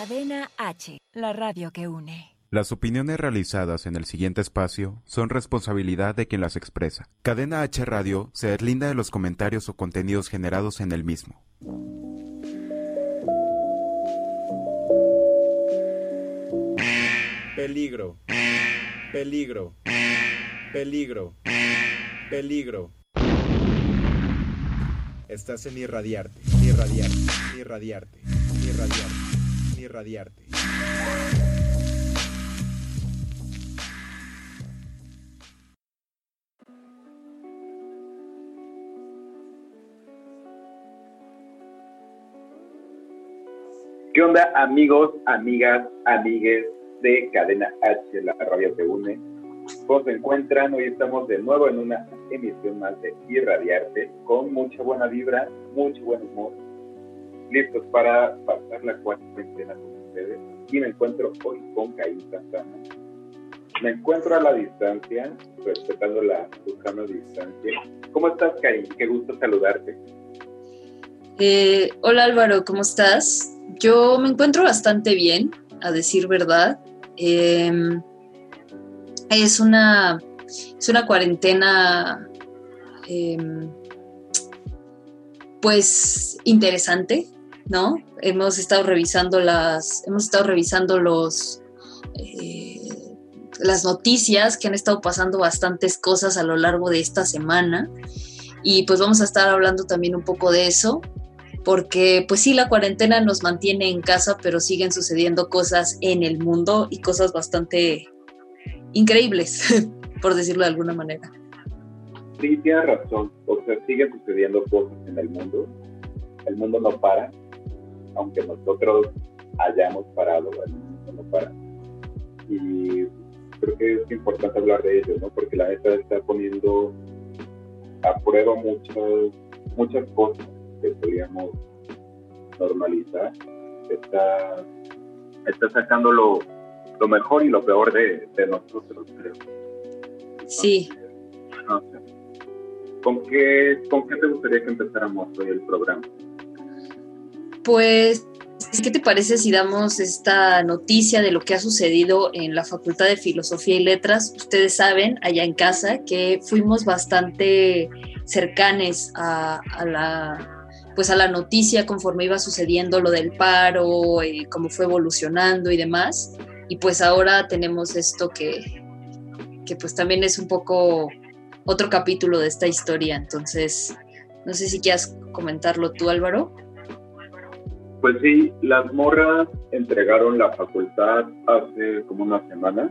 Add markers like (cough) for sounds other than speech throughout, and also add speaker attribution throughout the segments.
Speaker 1: Cadena H, la radio que une.
Speaker 2: Las opiniones realizadas en el siguiente espacio son responsabilidad de quien las expresa. Cadena H Radio se deslinda de los comentarios o contenidos generados en el mismo.
Speaker 3: Peligro. Peligro. Peligro. Peligro. Estás en irradiarte, irradiarte, irradiarte, irradiarte, irradiarte.
Speaker 4: ¿Qué onda amigos, amigas, amigues de Cadena H, la radio que une? ¿Cómo se encuentran? Hoy estamos de nuevo en una emisión más de Irradiarte con mucha buena vibra, mucho buen humor, listos para pasar la cuarentena con ustedes. Y me encuentro hoy con Caín Santana. Me encuentro a la distancia, respetando la buscando distancia. ¿Cómo estás, Caín? Qué gusto saludarte.
Speaker 5: Eh, hola Álvaro, ¿cómo estás? Yo me encuentro bastante bien, a decir verdad. Em, es, una, es una cuarentena em, pues interesante, ¿no? Hemos estado revisando las, hemos estado revisando los eh, las noticias que han estado pasando bastantes cosas a lo largo de esta semana y pues vamos a estar hablando también un poco de eso porque pues sí, la cuarentena nos mantiene en casa, pero siguen sucediendo cosas en el mundo y cosas bastante increíbles, (laughs) por decirlo de alguna manera.
Speaker 4: Sí, tienes razón, o sea, siguen sucediendo cosas en el mundo, el mundo no para, aunque nosotros hayamos parado, no para. Y creo que es importante hablar de ello, ¿no? Porque la neta está poniendo a prueba muchas, muchas cosas que podríamos normalizar, está, está sacando lo, lo mejor y lo peor de, de nosotros, creo.
Speaker 5: Sí.
Speaker 4: No sé. ¿Con qué, ¿Con qué te gustaría que empezáramos hoy el programa?
Speaker 5: Pues, ¿qué te parece si damos esta noticia de lo que ha sucedido en la Facultad de Filosofía y Letras? Ustedes saben, allá en casa, que fuimos bastante cercanes a, la pues a la noticia conforme iba sucediendo lo del paro, cómo fue evolucionando y demás. Y pues ahora tenemos esto que, que pues también es un poco otro capítulo de esta historia. Entonces, no sé si quieras comentarlo tú, Álvaro.
Speaker 4: Pues sí, las morras entregaron la facultad hace como una semana.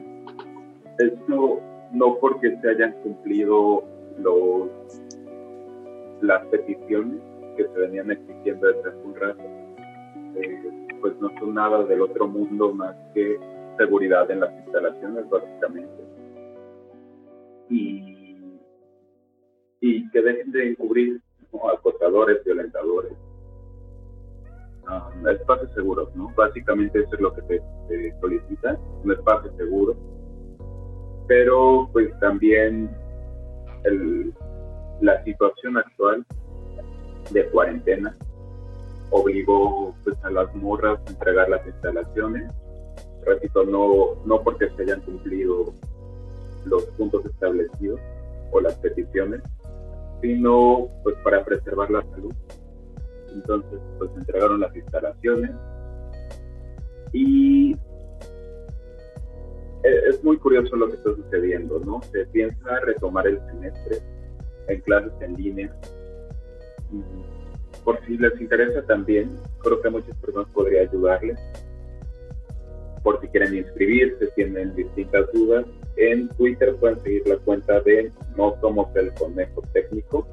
Speaker 4: Esto no porque se hayan cumplido los, las peticiones que se venían exigiendo desde hace un rato, eh, pues no son nada del otro mundo más que seguridad en las instalaciones, básicamente. Y, y que dejen de encubrir acosadores, violentadores. Espacios seguros, ¿no? Básicamente eso es lo que te, te solicita, un espacio seguro. Pero pues también el, la situación actual de cuarentena obligó pues, a las morras a entregar las instalaciones. Repito, no, no porque se hayan cumplido los puntos establecidos o las peticiones, sino pues para preservar la salud. Entonces, pues entregaron las instalaciones y e, es muy curioso lo que está sucediendo, ¿no? Se piensa retomar el semestre en clases en línea por si les interesa también, creo que a muchas personas podría ayudarles. Por si quieren inscribirse, tienen distintas dudas, en Twitter pueden seguir la cuenta de No Somos el Conejo Técnico,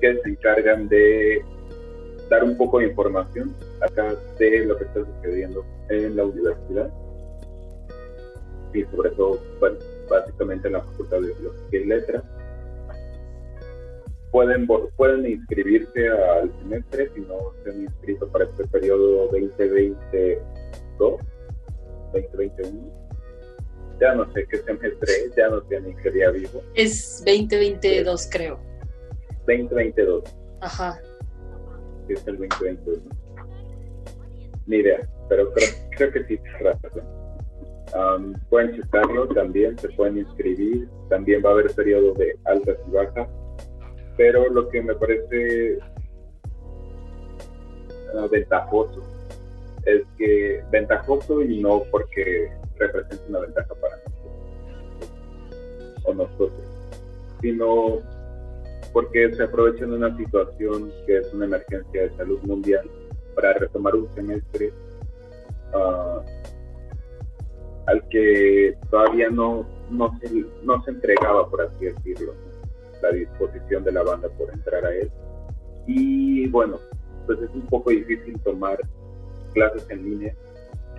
Speaker 4: que se encargan de dar un poco de información acá de lo que está sucediendo en la universidad y sobre todo, bueno, básicamente en la Facultad de Filosofía y Letras pueden, pueden inscribirse al semestre si no se han inscrito para este periodo 2022, 2021. Ya no sé qué semestre es, ya no sé ni qué día vivo.
Speaker 5: Es 2022, creo.
Speaker 4: 2022.
Speaker 5: Ajá.
Speaker 4: Es el 2022. ni idea, pero creo, que sí pueden checarlo también, se pueden inscribir, también va a haber periodos de altas y bajas, pero lo que me parece uh, ventajoso es que ventajoso y no porque represente una ventaja para nosotros o nosotros, sino porque se aprovecha de una situación que es una emergencia de salud mundial para retomar un semestre uh, al que todavía no, no, se, no se entregaba, por así decirlo, la disposición de la banda por entrar a él. Y bueno, pues es un poco difícil tomar clases en línea,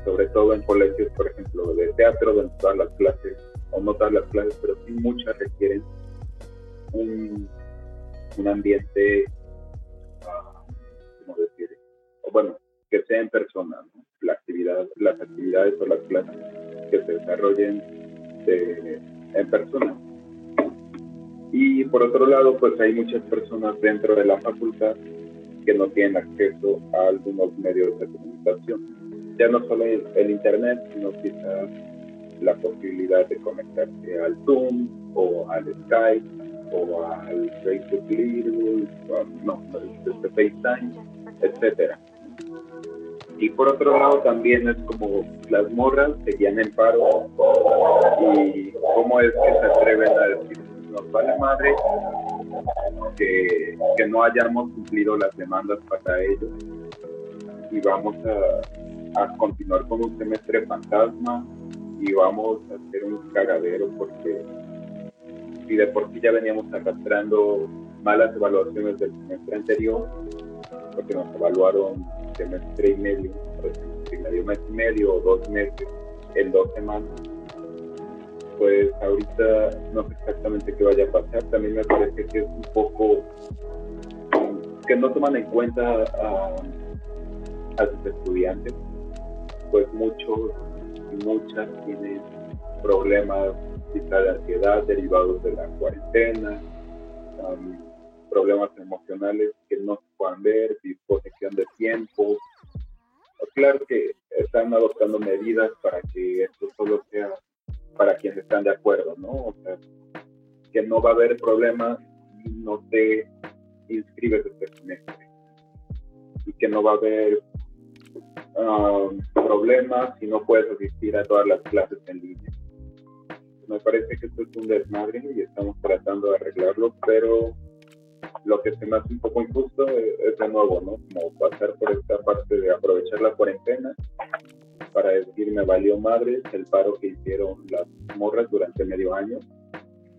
Speaker 4: sobre todo en colegios, por ejemplo, de teatro, donde todas las clases, o no todas las clases, pero sí muchas requieren un, un ambiente, uh, ¿cómo decir? Bueno, que sea en persona, la actividad, las actividades o las clases que se desarrollen en persona. Y por otro lado, pues hay muchas personas dentro de la facultad que no tienen acceso a algunos medios de comunicación. Ya no solo el, Internet, sino quizás la posibilidad de conectarse al Zoom o al Skype o al Facebook Live, no, este FaceTime, etcétera. Y por otro lado también es como las morras seguían en paro y cómo es que se atreven a decir, nos vale madre que, que no hayamos cumplido las demandas para ellos y vamos a, a continuar con un semestre fantasma y vamos a hacer un cagadero porque si de por sí ya veníamos arrastrando malas evaluaciones del semestre anterior, porque nos evaluaron semestre y medio, medio mes y medio o dos meses en dos semanas. Pues ahorita no sé exactamente qué vaya a pasar. También me parece que es un poco que no toman en cuenta a, a sus estudiantes, pues muchos y muchas tienen problemas quizá de ansiedad derivados de la cuarentena, problemas emocionales que no se puedan ver, disposición de tiempo. Claro que están adoptando medidas para que esto solo sea para quienes están de acuerdo, ¿no? O sea, que no va a haber problemas si no te inscribes este semestre y que no va a haber um, problemas si no puedes asistir a todas las clases en línea. Me parece que esto es un desmadre y estamos tratando de arreglarlo, pero lo que se me hace un poco injusto es, de nuevo, ¿no? Como pasar por esta parte de aprovechar la cuarentena para decir me valió madre el paro que hicieron las morras durante medio año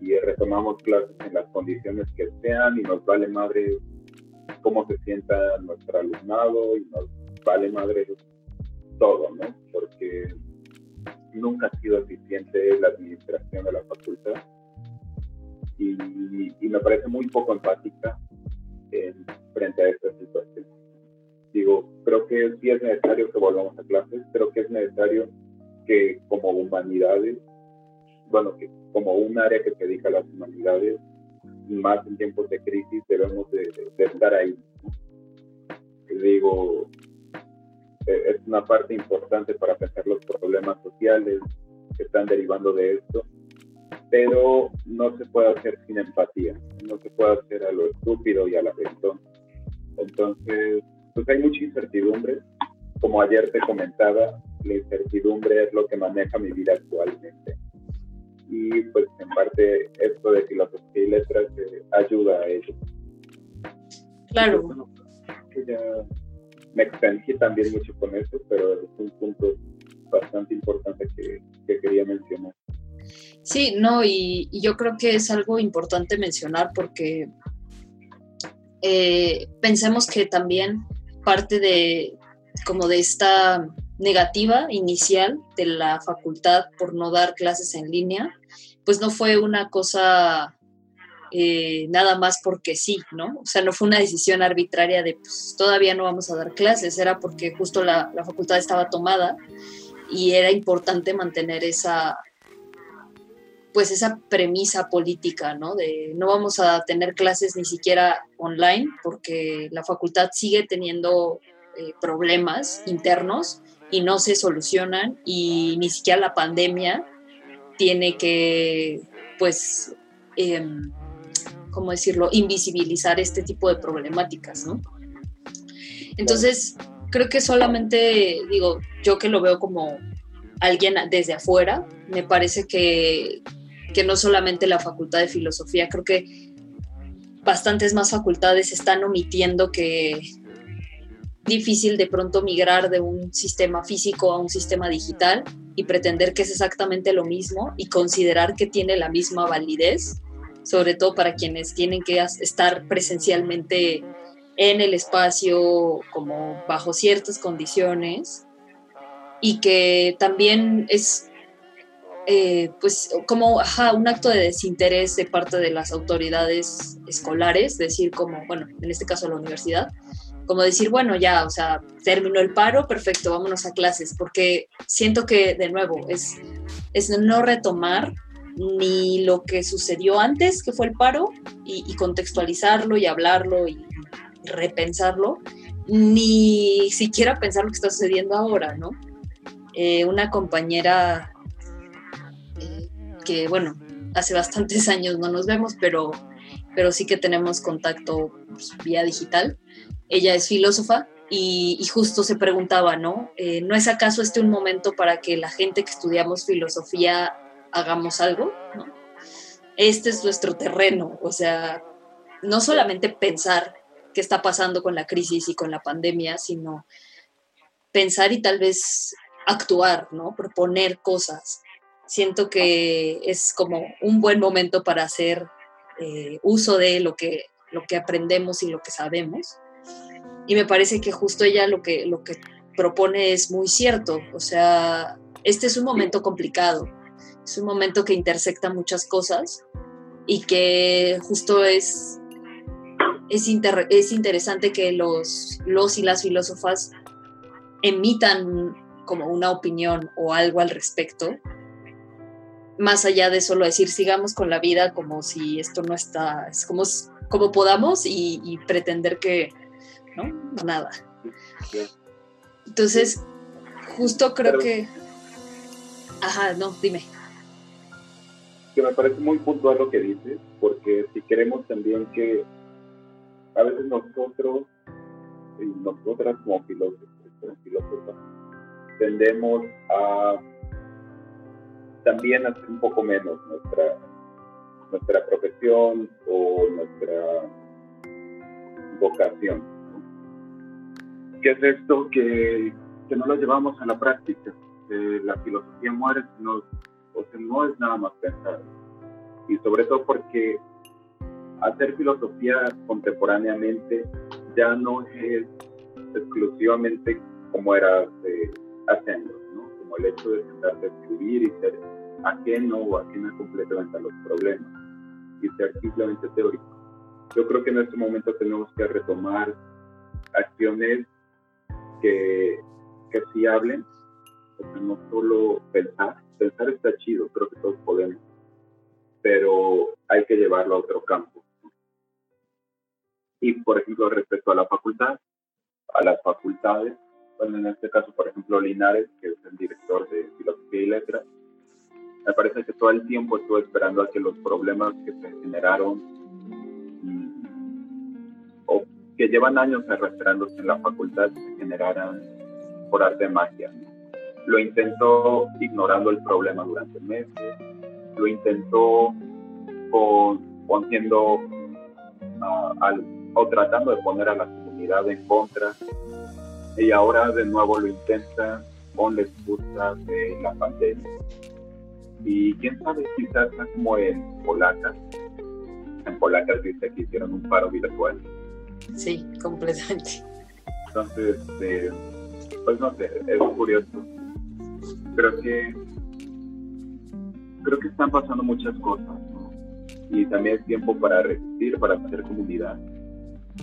Speaker 4: y retomamos clases en las condiciones que sean y nos vale madre cómo se sienta nuestro alumnado y nos vale madre todo, ¿no? Porque nunca ha sido eficiente la administración de la facultad y, me parece muy poco empática frente a esta situación. Digo, creo que sí es necesario que volvamos a clases, creo que es necesario que como humanidades, bueno, como un área que se dedica a las humanidades, más en tiempos de crisis debemos de, estar ahí. Digo, es una parte importante para pensar los problemas sociales que están derivando de esto pero no se puede hacer sin empatía, no se puede hacer a lo estúpido y a la aventón. Entonces, pues hay mucha incertidumbre. Como ayer te comentaba, la incertidumbre es lo que maneja mi vida actualmente. Y pues en parte esto de filosofía y letras eh, ayuda a ello.
Speaker 5: Claro.
Speaker 4: Ya me extendí también mucho con eso, pero es un punto bastante importante que, que quería mencionar.
Speaker 5: Sí, no, y, yo creo que es algo importante mencionar porque eh, pensemos que también parte de como de esta negativa inicial de la facultad por no dar clases en línea, pues no fue una cosa eh, nada más porque sí, ¿no? O sea, no fue una decisión arbitraria de pues todavía no vamos a dar clases, era porque justo la, la facultad estaba tomada y era importante mantener esa, pues esa premisa política, ¿no? De no vamos a tener clases ni siquiera online porque la facultad sigue teniendo eh, problemas internos y no se solucionan y ni siquiera la pandemia tiene que, pues, em, ¿cómo decirlo?, invisibilizar este tipo de problemáticas, ¿no? Entonces, creo que solamente, digo, yo que lo veo como alguien desde afuera, me parece que, que no solamente la Facultad de Filosofía, creo que bastantes más facultades están omitiendo que difícil de pronto migrar de un sistema físico a un sistema digital y pretender que es exactamente lo mismo y considerar que tiene la misma validez, sobre todo para quienes tienen que estar presencialmente en el espacio como bajo ciertas condiciones y que también es eh, pues como un acto de desinterés de parte de las autoridades escolares, decir como, bueno, en este caso la universidad, como decir, bueno, ya, o sea, terminó el paro, perfecto, vámonos a clases, porque siento que, de nuevo, es, es no retomar ni lo que sucedió antes, que fue el paro, y, contextualizarlo y hablarlo y, repensarlo, ni siquiera pensar lo que está sucediendo ahora, ¿no? Eh, una compañera que bueno, hace bastantes años no nos vemos, pero, pero sí que tenemos contacto pues, vía digital. Ella es filósofa y, justo se preguntaba, ¿no? Eh, ¿No es acaso este un momento para que la gente que estudiamos filosofía hagamos algo? Este es nuestro terreno, o sea, no solamente pensar qué está pasando con la crisis y con la pandemia, sino pensar y tal vez actuar, ¿no? Proponer cosas siento que es como un buen momento para hacer eh, uso de lo que, lo que aprendemos y lo que sabemos. Y me parece que justo ella lo que, lo que propone es muy cierto. O sea, este es un momento complicado, es un momento que intersecta muchas cosas y que justo es, es, es interesante que los, los y las filósofas emitan como una opinión o algo al respecto más allá de solo decir sigamos con la vida como si esto no está, es como, como podamos y, pretender que, ¿no? Nada. Entonces, justo creo que... Ajá, no, dime.
Speaker 4: Que me parece muy puntual lo que dices, porque si queremos también que a veces nosotros y nosotras como filósofos, tendemos a también hacer un poco menos nuestra, nuestra profesión o nuestra vocación. ¿Qué es esto que, que no lo llevamos a la práctica? la filosofía muere, no, o sea, no es nada más pensar. Y sobre todo porque hacer filosofía contemporáneamente ya no es exclusivamente como era hace, ¿no? Como el hecho de sentarse a escribir y ser ajeno o ajena completamente a los problemas y ser simplemente teórico. Yo creo que en este momento tenemos que retomar acciones que, que sí hablen, no solo pensar, pensar está chido, creo que todos podemos, pero hay que llevarlo a otro campo. Y por ejemplo, respecto a la facultad, a las facultades, bueno, en este caso, por ejemplo, Linares, que es el director de Filosofía y Letras, me parece que todo el tiempo estuve esperando a que los problemas que se generaron mm, o que llevan años arrastrándose en la facultad se generaran por arte de magia. Lo intentó ignorando el problema durante meses, lo intentó poniendo al, o tratando de poner a la comunidad en contra y ahora de nuevo lo intenta con la excusa de la pandemia. Y quién sabe, quizás como en Polaca. En Polaca dice que hicieron un paro virtual.
Speaker 5: Sí, completamente.
Speaker 4: Entonces, eh, pues no sé, es curioso. Creo que creo que están pasando muchas cosas, Y también es tiempo para resistir, para hacer comunidad.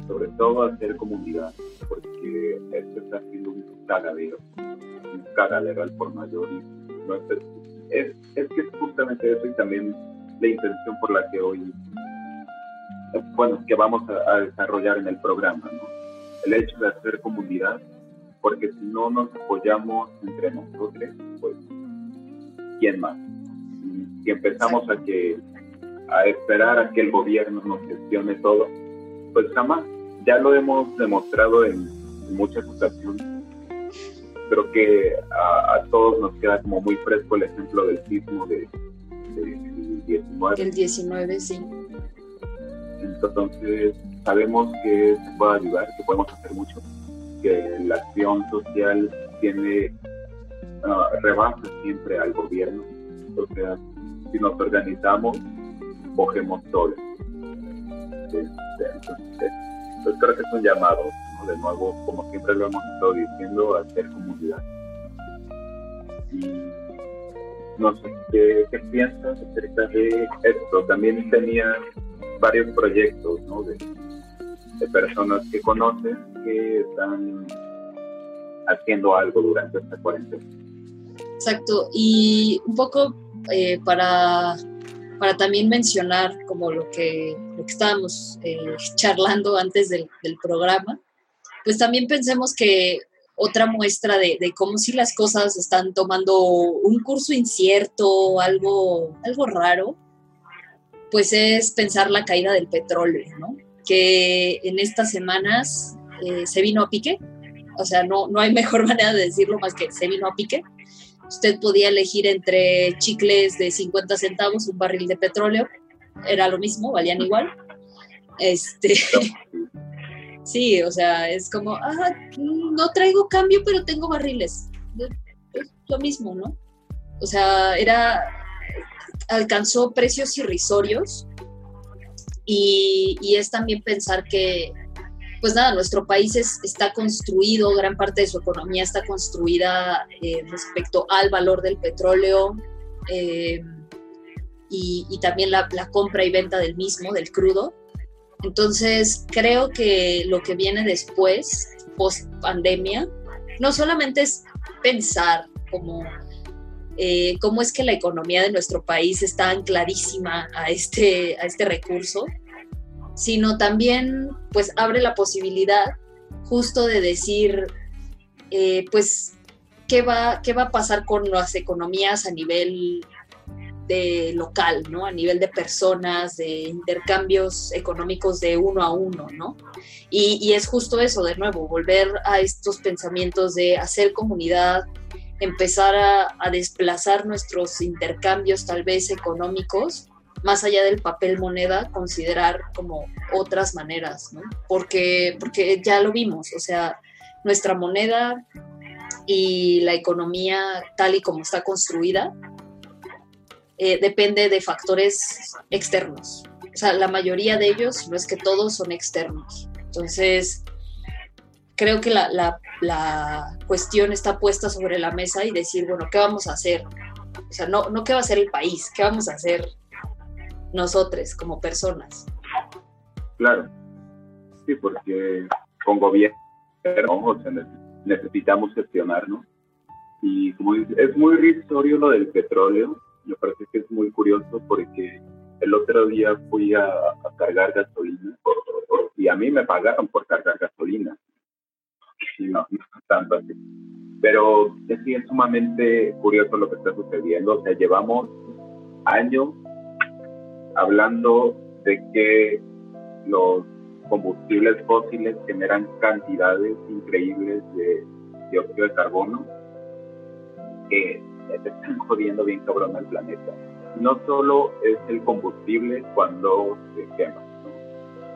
Speaker 4: Sobre todo hacer comunidad, porque esto está siendo un cagadero. Un cagadero al por mayor y no es es, es que es justamente eso y también la intención por la que hoy, bueno, que vamos a, desarrollar en el programa, ¿no? El hecho de hacer comunidad porque si no nos apoyamos entre nosotros, pues, ¿quién más? Si empezamos a que a esperar a que el gobierno nos gestione todo, pues jamás. Ya lo hemos demostrado en, muchas ocasiones. Creo que a, todos nos queda como muy fresco el ejemplo del sismo de, del 19.
Speaker 5: El 19, sí.
Speaker 4: Entonces, sabemos que se puede ayudar, que podemos hacer mucho, que la acción social tiene, rebasa siempre al gobierno. O sea, si nos organizamos, cogemos todo. Entonces, pues creo que es un llamado, de nuevo, como siempre lo hemos estado diciendo, a hacer comunidad. Y no sé, ¿qué, piensas acerca de esto? También tenía varios proyectos, ¿no? De, de personas que conocen que están haciendo algo durante esta cuarentena.
Speaker 5: Exacto, y un poco eh, para, para también mencionar como lo que, lo que estábamos eh, charlando antes del, programa, pues también pensemos que otra muestra de, de, cómo si las cosas están tomando un curso incierto, algo, algo raro, pues es pensar la caída del petróleo, ¿no? que en estas semanas eh, se vino a pique, o sea, no, no hay (laughs) mejor manera de decirlo más que se vino a pique. Usted podía elegir entre chicles de 50 centavos, un barril de petróleo, era lo mismo, valían igual. Este, (laughs) sí, o sea, es como, ah, no traigo cambio, pero tengo barriles. Es lo mismo, ¿no? O sea, era, alcanzó precios irrisorios y, es también pensar que, pues nada, nuestro país está construido, gran parte de su economía está construida eh, respecto al valor del petróleo eh, y, también la, compra y venta del mismo, del crudo. Entonces, creo que lo que viene después, post pandemia, no solamente es pensar como eh, cómo es que la economía de nuestro país está ancladísima a este, a este recurso, sino también pues abre la posibilidad justo de decir, eh, pues, ¿qué va, ¿qué va a pasar con las economías a nivel de local, ¿no? A nivel de personas, de intercambios económicos de uno a uno, ¿no? Y, y, es justo eso, de nuevo, volver a estos pensamientos de hacer comunidad, empezar a, desplazar nuestros intercambios tal vez económicos más allá del papel moneda, considerar como otras maneras, ¿no? Porque, porque ya lo vimos, o sea, nuestra moneda y la economía tal y como está construida eh, depende de factores externos. O sea, la mayoría de ellos, no es que todos, son externos. Entonces, creo que la, cuestión está puesta sobre la mesa y decir, bueno, ¿qué vamos a hacer? O sea, no, no qué va a hacer el país, qué vamos a hacer nosotros como personas.
Speaker 4: Claro, sí, porque con gobierno necesitamos gestionar, ¿no? Y como es muy risorio lo del petróleo, me parece que es muy curioso porque el otro día fui a, cargar gasolina y a mí me pagaron por cargar gasolina no, tanto así. Pero es, es sumamente curioso lo que está sucediendo. O sea, llevamos años hablando de que los combustibles fósiles generan cantidades increíbles de dióxido de carbono que están jodiendo bien cabrón al planeta. No solo es el combustible cuando se quema,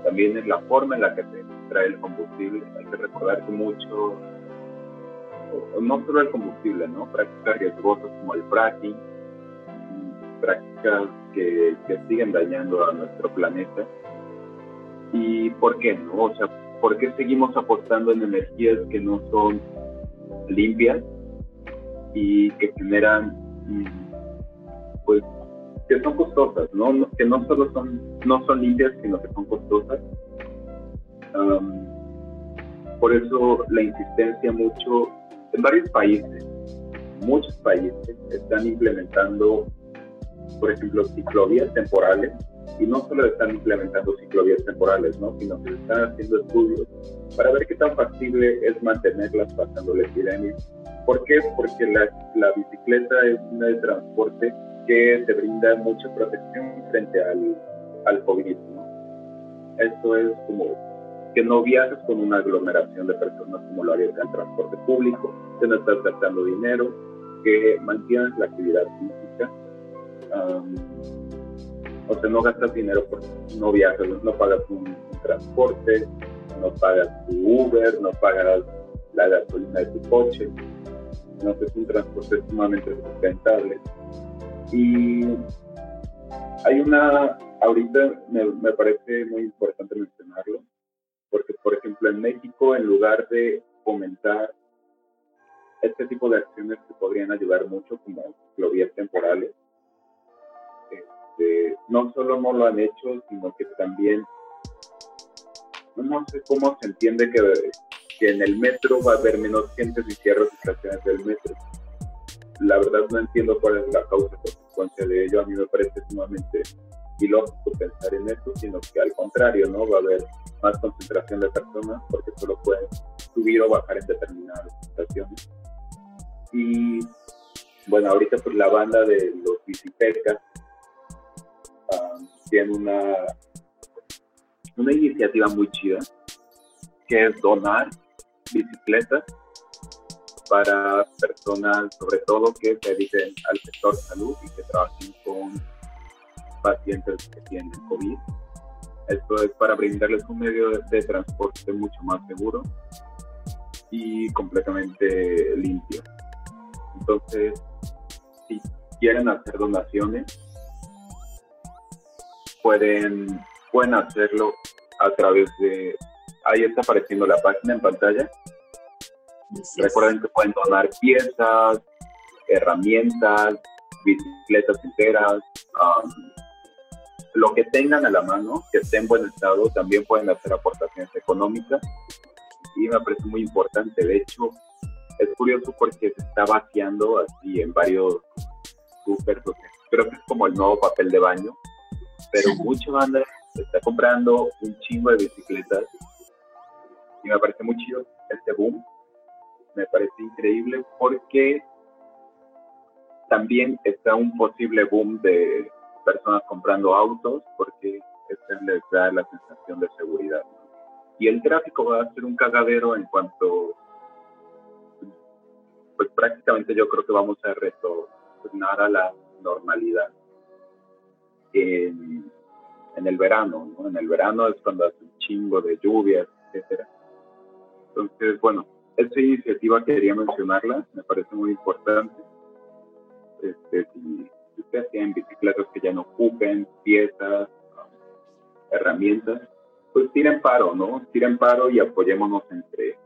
Speaker 4: también es la forma en la que se trae el combustible. Hay que recordar que mucho, no solo el combustible, ¿no? Prácticas riesgosas como el fracking, prácticas que, siguen dañando a nuestro planeta. ¿Y por qué no? O sea, ¿por qué seguimos apostando en energías que no son limpias y que generan, mm, pues, que son costosas, ¿no? Que no solo son, no son limpias, sino que son costosas por eso la insistencia mucho en varios países, muchos países están implementando, por ejemplo, ciclovías temporales y no solo están implementando ciclovías temporales, ¿no? sino que están haciendo estudios para ver qué tan factible es mantenerlas pasando la epidemia. ¿Por qué? Porque la, la bicicleta es un de transporte que te brinda mucha protección frente al, al COVID. ¿no? Esto es como que no viajes con una aglomeración de personas como lo haría el transporte público, que no estás gastando dinero, que mantienes la actividad física. O sea, no gastas dinero porque no viajas, no pagas un, transporte, no pagas tu Uber, no pagas la gasolina de tu coche. No es un transporte sumamente sustentable. Y hay una, ahorita me, me parece muy importante mencionarlo, porque por ejemplo en México, en lugar de fomentar este tipo de acciones que podrían ayudar mucho, como ciclovías temporales, este, no solo no lo han hecho, sino que también, no sé cómo se entiende que, que en el metro va a haber menos gente si cierras estaciones del metro. La verdad no entiendo cuál es la causa consecuencia de ello. A mí me parece sumamente ilógico pensar en eso, sino que al contrario, ¿no? Va a haber más concentración de personas porque solo pueden subir o bajar en determinadas estaciones. Y bueno, ahorita pues la banda de los bicicletas um, tiene una, una iniciativa muy chida que es donar bicicletas para personas, sobre todo que se dediquen al sector salud y que trabajen con pacientes que tienen COVID. Esto es para brindarles un medio de, transporte mucho más seguro y completamente limpio. Entonces, si quieren hacer donaciones, pueden, pueden hacerlo a través de... Ahí está apareciendo la página en pantalla. Recuerden que pueden donar piezas, herramientas, bicicletas enteras, um, lo que tengan a la mano, que esté en buen estado, también pueden hacer aportaciones económicas y me parece muy importante. De hecho, es curioso porque se está vaciando así en varios super, creo que es como el nuevo papel de baño, pero (laughs) mucha banda está comprando un chingo de bicicletas y me parece muy chido este boom. Me parece increíble porque también está un posible boom de personas comprando autos porque este les da la sensación de seguridad. Y el tráfico va a ser un cagadero en cuanto, pues prácticamente yo creo que vamos a retornar a la normalidad en, en el verano, ¿no? En el verano es cuando hace un chingo de lluvias, etcétera. Entonces, bueno, esta iniciativa quería mencionarla, me parece muy importante. Este, si, ustedes tienen bicicletas que ya no ocupen, piezas, herramientas, pues tiren paro, ¿no? Tiren paro y apoyémonos entre,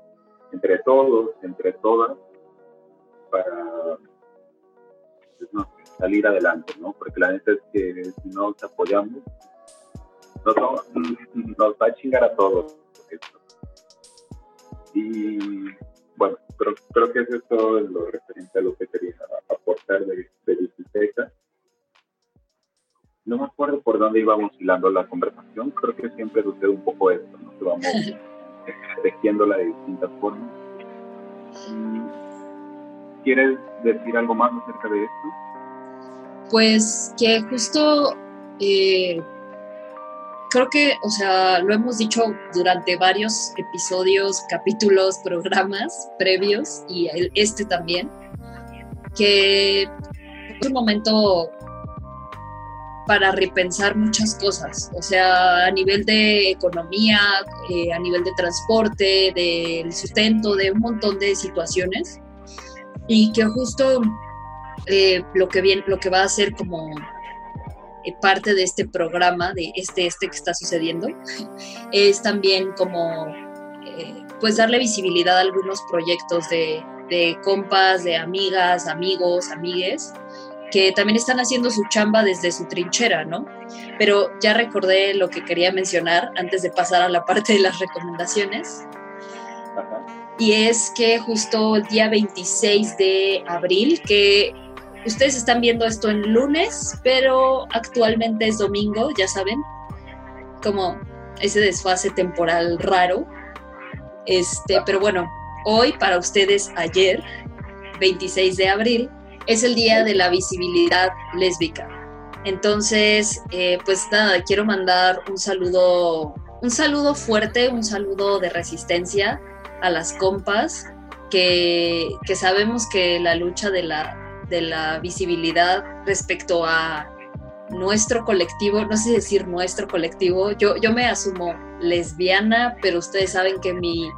Speaker 4: entre todos, entre todas, para pues, salir adelante, ¿no? Porque la neta es que si no nos apoyamos, nos, nos va a chingar a todos. Y bueno, creo, creo que eso es todo lo referente a lo que quería aportar de, de bicicleta no me acuerdo por dónde íbamos hilando la conversación, creo que siempre sucede un poco esto, ¿no? que vamos (laughs) tejiéndola de distintas formas. ¿Quieres decir algo más acerca de esto?
Speaker 5: Pues que justo eh, creo que, o sea, lo hemos dicho durante varios episodios, capítulos, programas previos y este también, que es un momento para repensar muchas cosas, o sea, a nivel de economía, eh, a nivel de transporte, del sustento, de un montón de situaciones, y que justo eh, lo, que viene, lo que va a ser como eh, parte de este programa, de este, este que está sucediendo, (laughs) es también como, pues darle visibilidad a algunos proyectos de, de compas, de amigas, amigos, amigues, que también están haciendo su chamba desde su trinchera, ¿no? Pero ya recordé lo que quería mencionar antes de pasar a la parte de las recomendaciones. Y es que justo el día 26 de abril, que ustedes están viendo esto en lunes, pero actualmente es domingo, ya saben, como ese desfase temporal raro. Este, pero bueno, hoy para ustedes, ayer, 26 de abril, es el día de la visibilidad lésbica. Entonces, eh, pues nada, quiero mandar un saludo, un saludo fuerte, un saludo de resistencia a las compas, que, que sabemos que la lucha de la, de la visibilidad respecto a nuestro colectivo, no sé decir nuestro colectivo, yo, yo me asumo lesbiana, pero ustedes saben que mi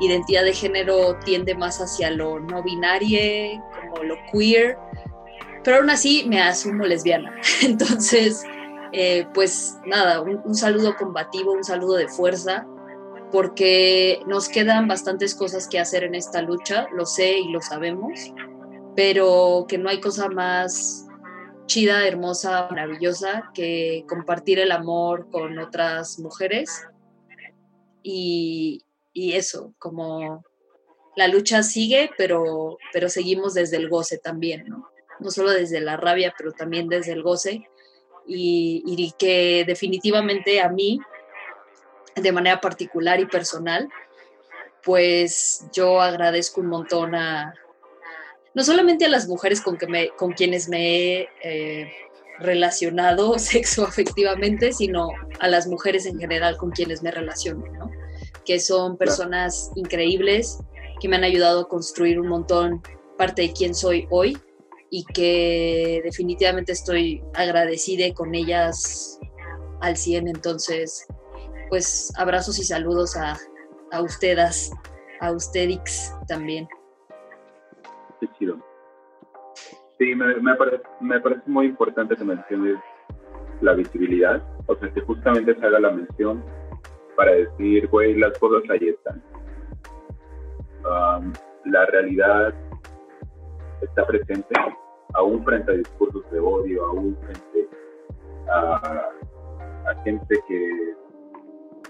Speaker 5: identidad de género tiende más hacia lo no binario, como lo queer, pero aún así me asumo lesbiana. (laughs) Entonces, eh, pues nada, un, saludo combativo, un saludo de fuerza, porque nos quedan bastantes cosas que hacer en esta lucha, lo sé y lo sabemos, pero que no hay cosa más chida, hermosa, maravillosa que compartir el amor con otras mujeres y, y eso, como la lucha sigue, pero, pero seguimos desde el goce también, ¿no? No solo desde la rabia, pero también desde el goce. Y, y, que definitivamente a mí, de manera particular y personal, pues yo agradezco un montón a, no solamente a las mujeres con, que me, con quienes me he eh, relacionado (laughs) sexoafectivamente, sino a las mujeres en general con quienes me relaciono, ¿no? que son personas increíbles, que me han ayudado a construir un montón parte de quién soy hoy y que definitivamente estoy agradecida con ellas al 100. Entonces, pues abrazos y saludos a, a ustedes, a ustedes también.
Speaker 4: Qué chido. Sí, me, me, parece, me parece muy importante que menciones la visibilidad, o sea, que justamente se haga la mención para decir, güey, las cosas ahí están. la realidad está presente, aún frente a discursos de odio, aún frente a, gente que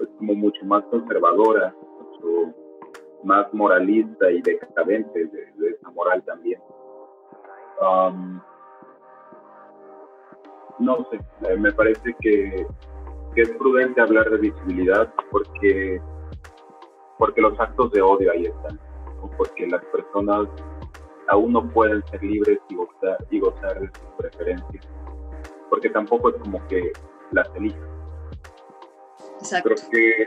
Speaker 4: es como mucho más conservadora, más moralista y decadente de, esa moral también. no sé, me parece que que es prudente hablar de visibilidad porque, porque los actos de odio ahí están, porque las personas aún no pueden ser libres y gozar, y gozar de sus preferencias, porque tampoco es como que las elijan. Creo que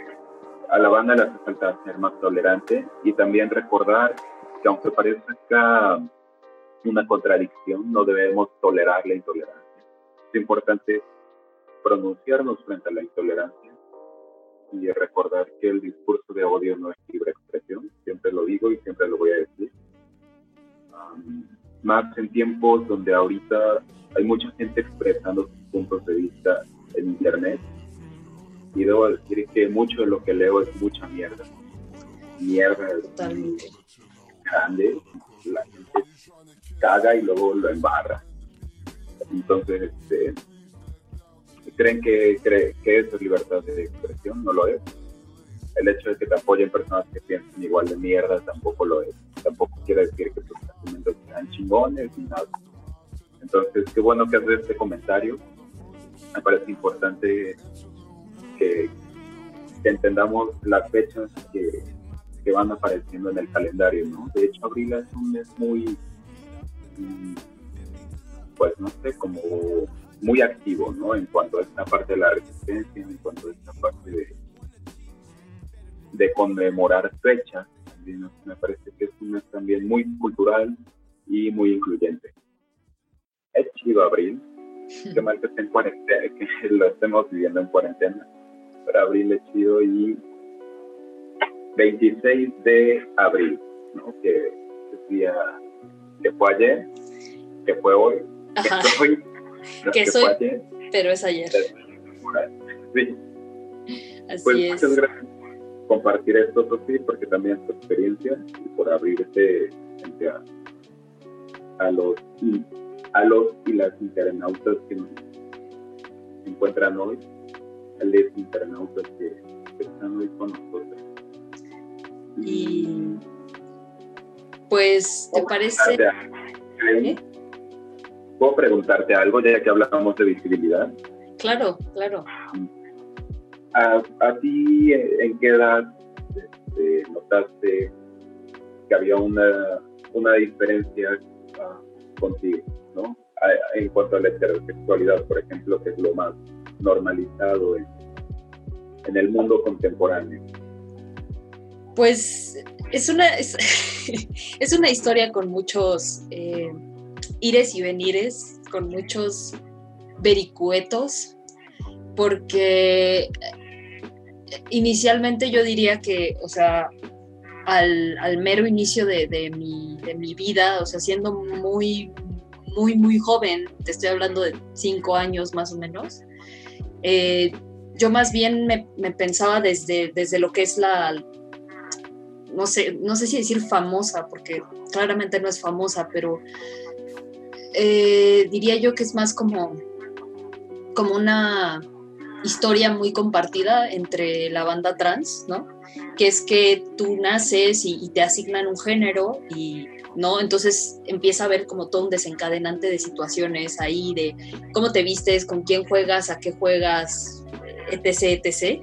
Speaker 4: a la banda le hace falta ser más tolerante y también recordar que aunque parezca una contradicción, no debemos tolerar la intolerancia. Es importante pronunciarnos frente a la intolerancia y recordar que el discurso de odio no es libre expresión, siempre lo digo y siempre lo voy a decir. más en tiempos donde ahorita hay mucha gente expresando sus puntos de vista en Internet y debo decir que mucho de lo que leo es mucha mierda. Mierda grande, la gente caga y luego lo embarra. Entonces, este, creen que, que eso es libertad de expresión, no lo es. El hecho de que te apoyen personas que piensan igual de mierda tampoco lo es. Tampoco quiere decir que tus argumentos sean chingones ni nada. Entonces, qué bueno que haces este comentario. Me parece importante que, entendamos las fechas que, que, van apareciendo en el calendario, ¿no? De hecho, abril es un mes muy, mm, pues no sé, como muy activo, ¿no? En cuanto a esta parte de la resistencia, en cuanto a esta parte de, de conmemorar fechas, me parece que es un mes también muy cultural y muy incluyente. Es chido abril, (laughs) qué mal que esté en cuarentena, (laughs) que lo estemos viviendo en cuarentena, pero abril es chido y 26 de abril, ¿no? Que es día que fue ayer, que fue hoy, que fue hoy (laughs)
Speaker 5: que, soy, pero es ayer.
Speaker 4: Sí.
Speaker 5: Así
Speaker 4: pues,
Speaker 5: es.
Speaker 4: Muchas gracias por compartir esto, Sofía, porque también tu experiencia y por abrirte a, a los a los y las internautas que nos encuentran hoy, los internautas que, están hoy con nosotros.
Speaker 5: Y pues, ¿te parece?
Speaker 4: ¿Puedo preguntarte algo ya que hablamos de visibilidad?
Speaker 5: Claro, claro.
Speaker 4: ¿A, a ti en qué edad este, notaste que había una, una diferencia uh, contigo, ¿no? en cuanto a la heterosexualidad, por ejemplo, que es lo más normalizado en, en el mundo contemporáneo.
Speaker 5: Pues es una, es, (laughs) es una historia con muchos eh, ires y venires, con muchos vericuetos, porque inicialmente yo diría que, o sea, al, al mero inicio de, de, mi, de, mi, vida, o sea, siendo muy, muy, muy joven, te estoy hablando de cinco años más o menos, eh, yo más bien me, pensaba desde, desde lo que es la, no sé, no sé si decir famosa, porque claramente no es famosa, pero eh, diría yo que es más como, como una historia muy compartida entre la banda trans, ¿no? Que es que tú naces y, te asignan un género y, ¿no? Entonces empieza a haber como todo un desencadenante de situaciones ahí, de cómo te vistes, con quién juegas, a qué juegas, etc., etc.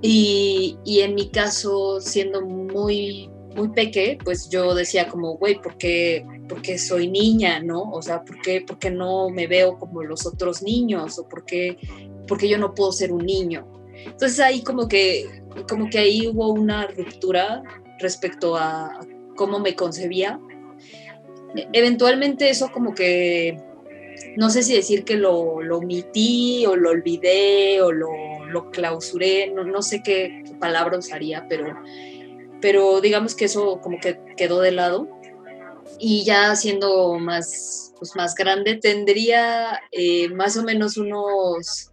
Speaker 5: Y, y en mi caso, siendo muy, muy peque, pues yo decía como, güey, ¿por qué, porque soy niña, ¿no? O sea, ¿por qué, ¿por qué no me veo como los otros niños? ¿O por qué porque yo no puedo ser un niño. Entonces ahí como que, como que ahí hubo una ruptura respecto a cómo me concebía. Eventualmente eso como que, no sé si decir que lo, omití o lo olvidé o lo, clausuré, no, no sé qué, palabra usaría, pero, pero digamos que eso como que quedó de lado. Y ya siendo más, pues más grande, tendría eh, más o menos unos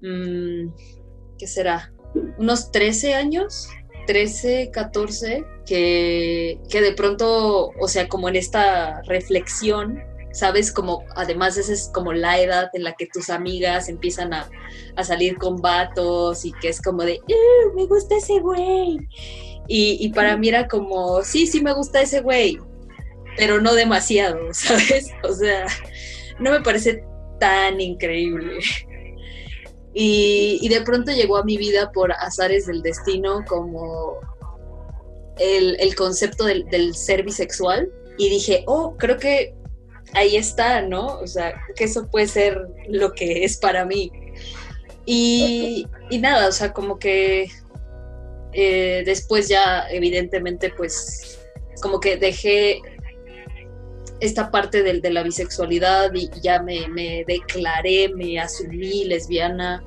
Speaker 5: mmm, ¿qué será? Unos 13 años, 13, 14, que, que de pronto, o sea, como en esta reflexión, ¿sabes? Como además esa es como la edad en la que tus amigas empiezan a, a salir con vatos y que es como de, me gusta ese güey. Y, y, para mí era como, sí, sí me gusta ese güey, pero no demasiado, (laughs) ¿sabes? O sea, no me parece tan increíble. Y, de pronto llegó a mi vida por azares del destino como el, el concepto del, del, ser bisexual y dije, oh, creo que ahí está, ¿no? O sea, que eso puede ser lo que es para mí. Y, y nada, o sea, como que eh, después ya evidentemente pues como que dejé esta parte de, la bisexualidad y ya me, declaré, me asumí lesbiana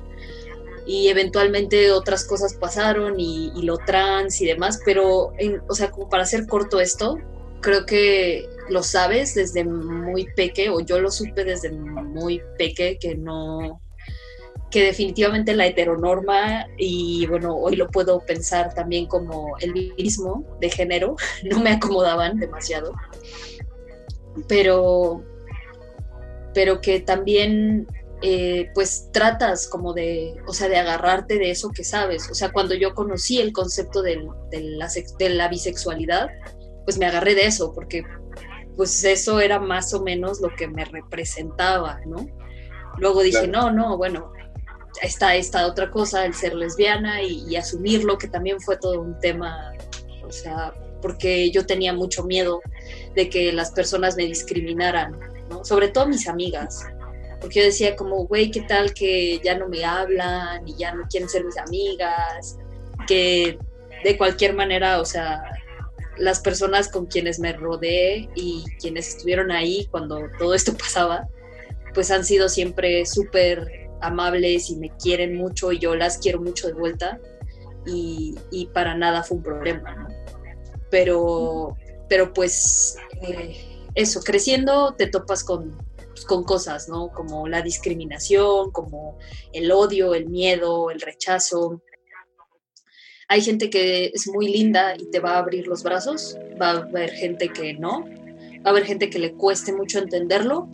Speaker 5: y eventualmente otras cosas pasaron y, y lo trans y demás, pero, en, o sea, como para hacer corto esto, creo que lo sabes desde muy peque, o yo lo supe desde muy peque, que no, que definitivamente la heteronorma, y bueno, hoy lo puedo pensar también como el mismo de género, (laughs) no me acomodaban demasiado pero, pero que también eh, pues tratas como de, o sea, de agarrarte de eso que sabes. O sea, cuando yo conocí el concepto de, de, la, de la bisexualidad, pues me agarré de eso, porque pues eso era más o menos lo que me representaba, ¿no? Luego dije, claro. no, no, bueno, está esta otra cosa, el ser lesbiana y, y, asumirlo, que también fue todo un tema, o sea, porque yo tenía mucho miedo de que las personas me discriminaran, ¿no? sobre todo mis amigas, porque yo decía como, güey, ¿qué tal que ya no me hablan y ya no quieren ser mis amigas? Que de cualquier manera, o sea, las personas con quienes me rodeé y quienes estuvieron ahí cuando todo esto (laughs) pasaba, pues han sido siempre súper amables y me quieren mucho y yo las quiero mucho de vuelta y, y para nada fue un problema, ¿no? Pero, pero pues eh, eso, creciendo te topas con, pues, con cosas, ¿no? Como la discriminación, como el odio, el miedo, el rechazo. Hay gente que es muy linda y te va a abrir los brazos, va a haber gente que no, va a haber gente que le cueste mucho entenderlo,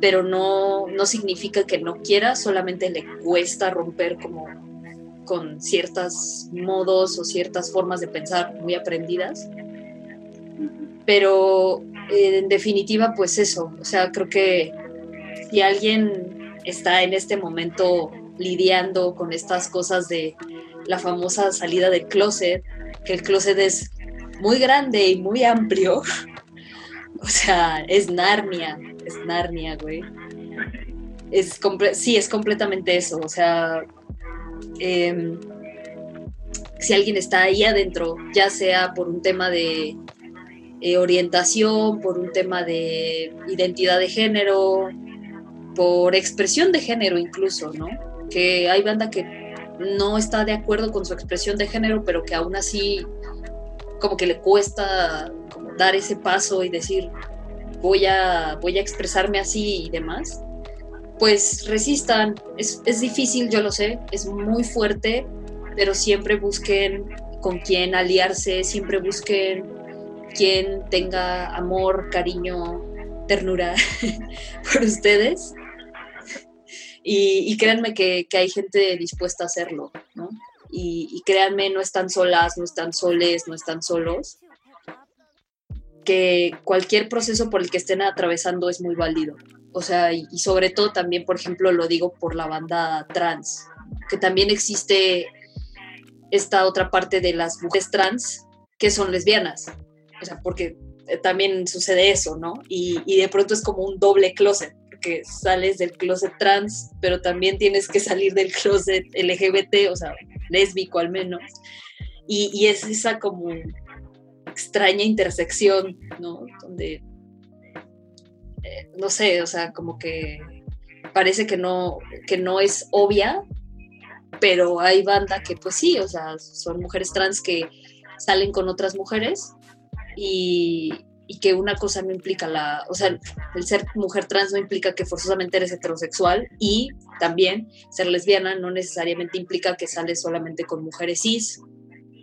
Speaker 5: pero no, no significa que no quiera, solamente le cuesta romper como con ciertos modos o ciertas formas de pensar muy aprendidas. Pero eh, en definitiva, pues eso, o sea, creo que si alguien está en este momento lidiando con estas cosas de la famosa salida del closet, que el closet es muy grande y muy amplio, (laughs) o sea, es Narnia, es Narnia, güey. Es sí, es completamente eso, o sea, em, si alguien está ahí adentro, ya sea por un tema de eh, orientación, por un tema de identidad de género, por expresión de género incluso, ¿no? Que hay banda que no está de acuerdo con su expresión de género, pero que aún así como que le cuesta dar ese paso y decir voy a, voy a expresarme así y demás, pues resistan. Es, es difícil, yo lo sé, es muy fuerte, pero siempre busquen con quién aliarse, siempre busquen quien tenga amor, cariño, ternura (laughs) por ustedes. Y, créanme que, hay gente dispuesta a hacerlo, ¿no? Y, y, créanme, no están solas, no están soles, no están solos. Que cualquier proceso por el que estén atravesando es muy válido. O sea, y, y sobre todo también, por ejemplo, lo digo por la banda trans, que también existe esta otra parte de las mujeres trans que son lesbianas. O sea, porque eh, también sucede eso, ¿no? Y, y, de pronto es como un doble closet, porque sales del closet trans, pero también tienes que salir del closet LGBT, o sea, lésbico al menos. Y, y es esa como extraña intersección, ¿no? Donde, eh, no sé, o sea, como que parece que no, que no es obvia, pero hay banda que pues sí, o sea, son mujeres trans que salen con otras mujeres y, que una cosa no implica la, o sea, el ser mujer trans no implica que forzosamente eres heterosexual y también ser lesbiana no necesariamente implica que sales solamente con mujeres cis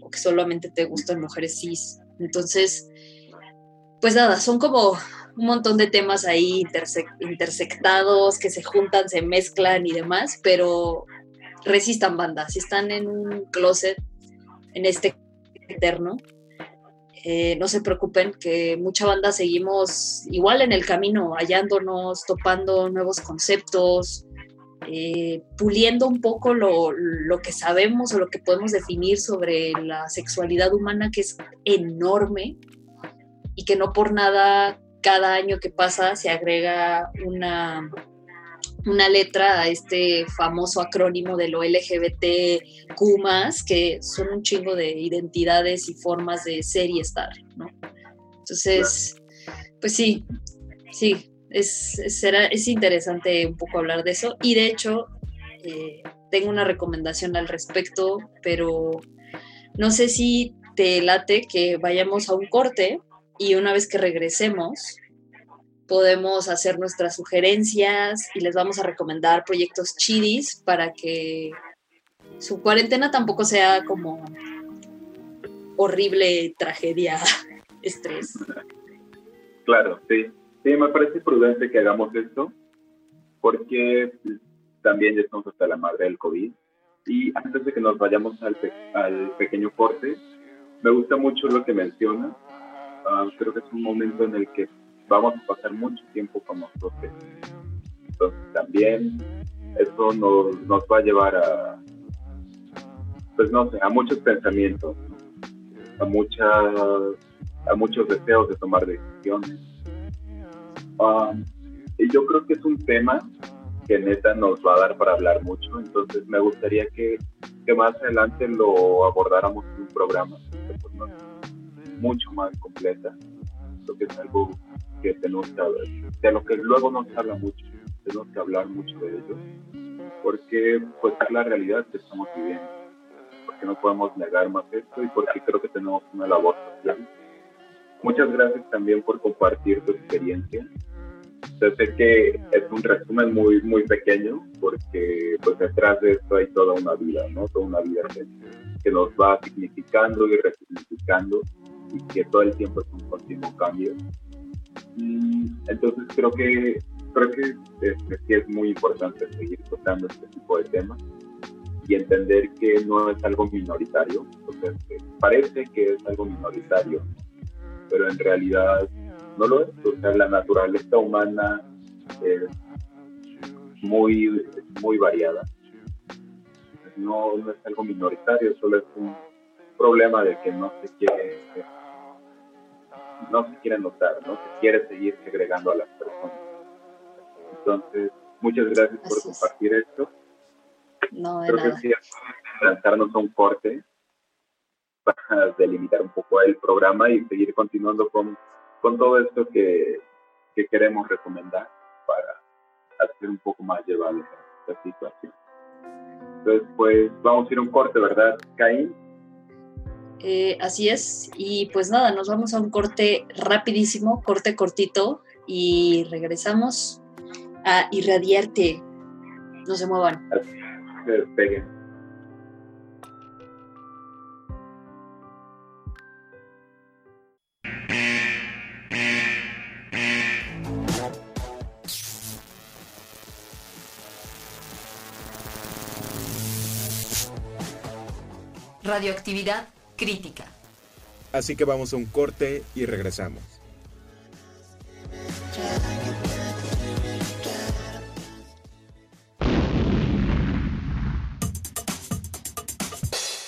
Speaker 5: o que solamente te gustan mujeres cis. Entonces, pues nada, son como un montón de temas ahí intersectados que se juntan, se mezclan y demás, pero resistan banda, si están en un closet, en este eterno, eh, no se preocupen, que mucha banda seguimos igual en el camino, hallándonos, topando nuevos conceptos, eh, puliendo un poco lo, lo, que sabemos o lo que podemos definir sobre la sexualidad humana, que es enorme y que no por nada cada año que pasa se agrega una una letra a este famoso acrónimo de lo LGBTQ, que son un chingo de identidades y formas de ser y estar. Entonces, pues sí, sí, es, es, interesante un poco hablar de eso. Y de hecho, eh, tengo una recomendación al respecto, pero no sé si te late que vayamos a un corte y una vez que regresemos, podemos hacer nuestras sugerencias y les vamos a recomendar proyectos chidis para que su cuarentena tampoco sea como horrible tragedia, (laughs) estrés.
Speaker 4: Claro, sí. Sí, me parece prudente que hagamos esto porque también ya estamos hasta la madre del COVID. Y antes de que nos vayamos al, al pequeño corte, me gusta mucho lo que menciona. Ah, creo que es un momento en el que vamos a pasar mucho tiempo con nosotros. Entonces también eso nos, nos va a llevar a, pues no sé, a muchos pensamientos, a, muchas, a muchos deseos de tomar decisiones. Um, y yo creo que es un tema que neta nos va a dar para hablar mucho, entonces me gustaría que, que más adelante lo abordáramos en un programa mucho más completa, lo que es algo que tenemos que hablar, de lo que luego no se habla mucho, tenemos que hablar mucho de ello, porque pues es la realidad que estamos viviendo, porque no podemos negar más esto y porque creo que tenemos una labor social. Muchas gracias también por compartir tu experiencia. Yo sé que es un resumen muy, muy pequeño, porque pues detrás de esto hay toda una vida, ¿no? Toda una vida que, que nos va significando y resignificando y que todo el tiempo es un continuo cambio. Entonces creo que creo que este, sí es muy importante seguir tratando este tipo de temas y entender que no es algo minoritario, parece que es algo minoritario, pero en realidad no lo es. O sea, la naturaleza humana es muy, muy variada. No, no es algo minoritario, solo es un problema de que no se quiere no se quiere notar, no se quiere seguir segregando a las personas. Entonces, muchas gracias por compartir esto.
Speaker 5: No, de
Speaker 4: Creo
Speaker 5: nada.
Speaker 4: que sí, lanzarnos a un corte para (laughs) delimitar un poco el programa y seguir continuando con, con todo esto que, que queremos recomendar para hacer un poco más llevable esta situación. Entonces, pues vamos a ir a un corte, ¿verdad, Caín?
Speaker 5: Eh, así es. Y pues nada, nos vamos a un corte rapidísimo, corte cortito, y regresamos a irradiarte. No se muevan.
Speaker 4: Se despeguen.
Speaker 1: Radioactividad crítica.
Speaker 3: Así que vamos a un corte y regresamos.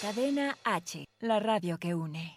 Speaker 1: Cadena H, la radio que une.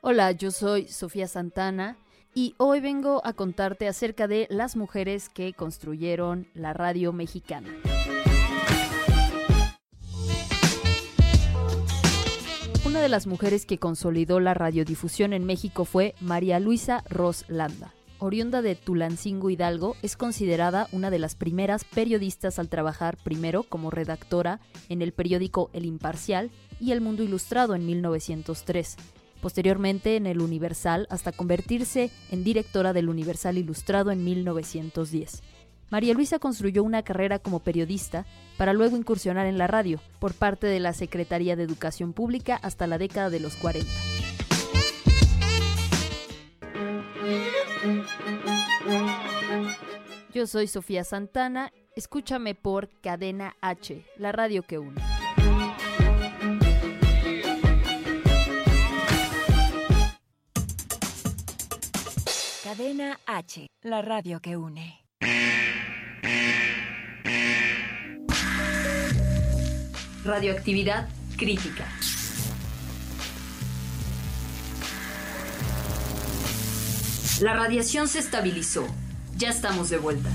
Speaker 6: Hola, yo soy Sofía Santana y hoy vengo a contarte acerca de las mujeres que construyeron la radio mexicana. Una de las mujeres que consolidó la radiodifusión en México fue María Luisa Ros Landa. Oriunda de Tulancingo Hidalgo, es considerada una de las primeras periodistas al trabajar primero como redactora en el periódico El Imparcial y El Mundo Ilustrado en 1903, posteriormente en El Universal hasta convertirse en directora del Universal Ilustrado en 1910. María Luisa construyó una carrera como periodista para luego incursionar en la radio por parte de la Secretaría de Educación Pública hasta la década de los 40. Yo soy Sofía Santana, escúchame por Cadena H, la radio que une.
Speaker 1: Cadena H, la radio que une. Radioactividad crítica. La radiación se estabilizó. Ya estamos de vuelta.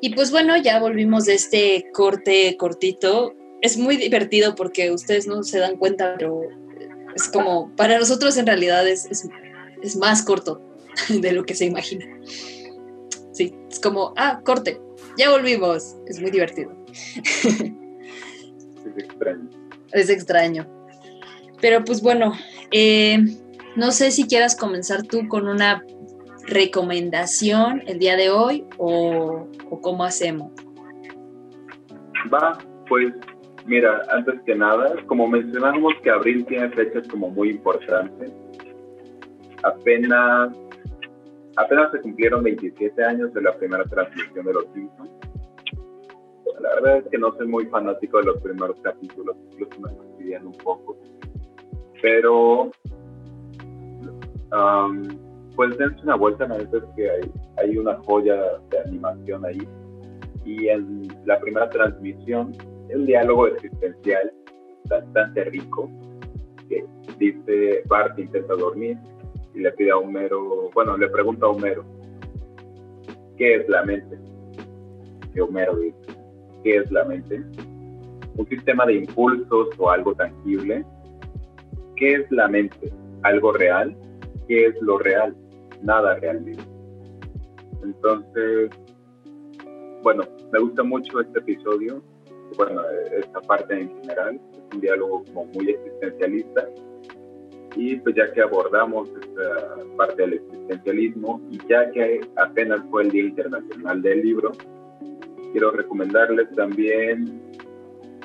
Speaker 5: Y pues bueno, ya volvimos de este corte cortito. Es muy divertido porque ustedes no se dan cuenta, pero es como, para nosotros en realidad es, es, más corto (laughs) de lo que se imagina. Sí, es como, ah, corte, ya volvimos. Es muy divertido.
Speaker 4: Es extraño.
Speaker 5: Es extraño. Pero pues bueno, eh, no sé si quieras comenzar tú con una recomendación el día de hoy o, o cómo hacemos.
Speaker 4: Va, pues mira, antes que nada, como mencionamos que abril tiene fechas como muy importantes, apenas, apenas se cumplieron 27 años de la primera transmisión de Los Simpsons. La verdad es que no soy muy fanático de los primeros capítulos, incluso me fastidian un poco. Pero, um, pues dense una vuelta, la verdad es que hay, hay una joya de animación ahí. Y en la primera transmisión, un diálogo existencial bastante rico, que dice, Bart intenta dormir y le pide a Homero, bueno, le pregunta a Homero, ¿qué es la mente? Que Homero dice, ¿qué es la mente? Un sistema de impulsos o algo tangible. ¿Qué es la mente? ¿Algo real? qué es lo real, nada realmente. Entonces, bueno, me gusta mucho este episodio, bueno, esta parte en general, es un diálogo como muy existencialista y pues ya que abordamos esta parte del existencialismo y ya que apenas fue el Día Internacional del Libro, quiero recomendarles también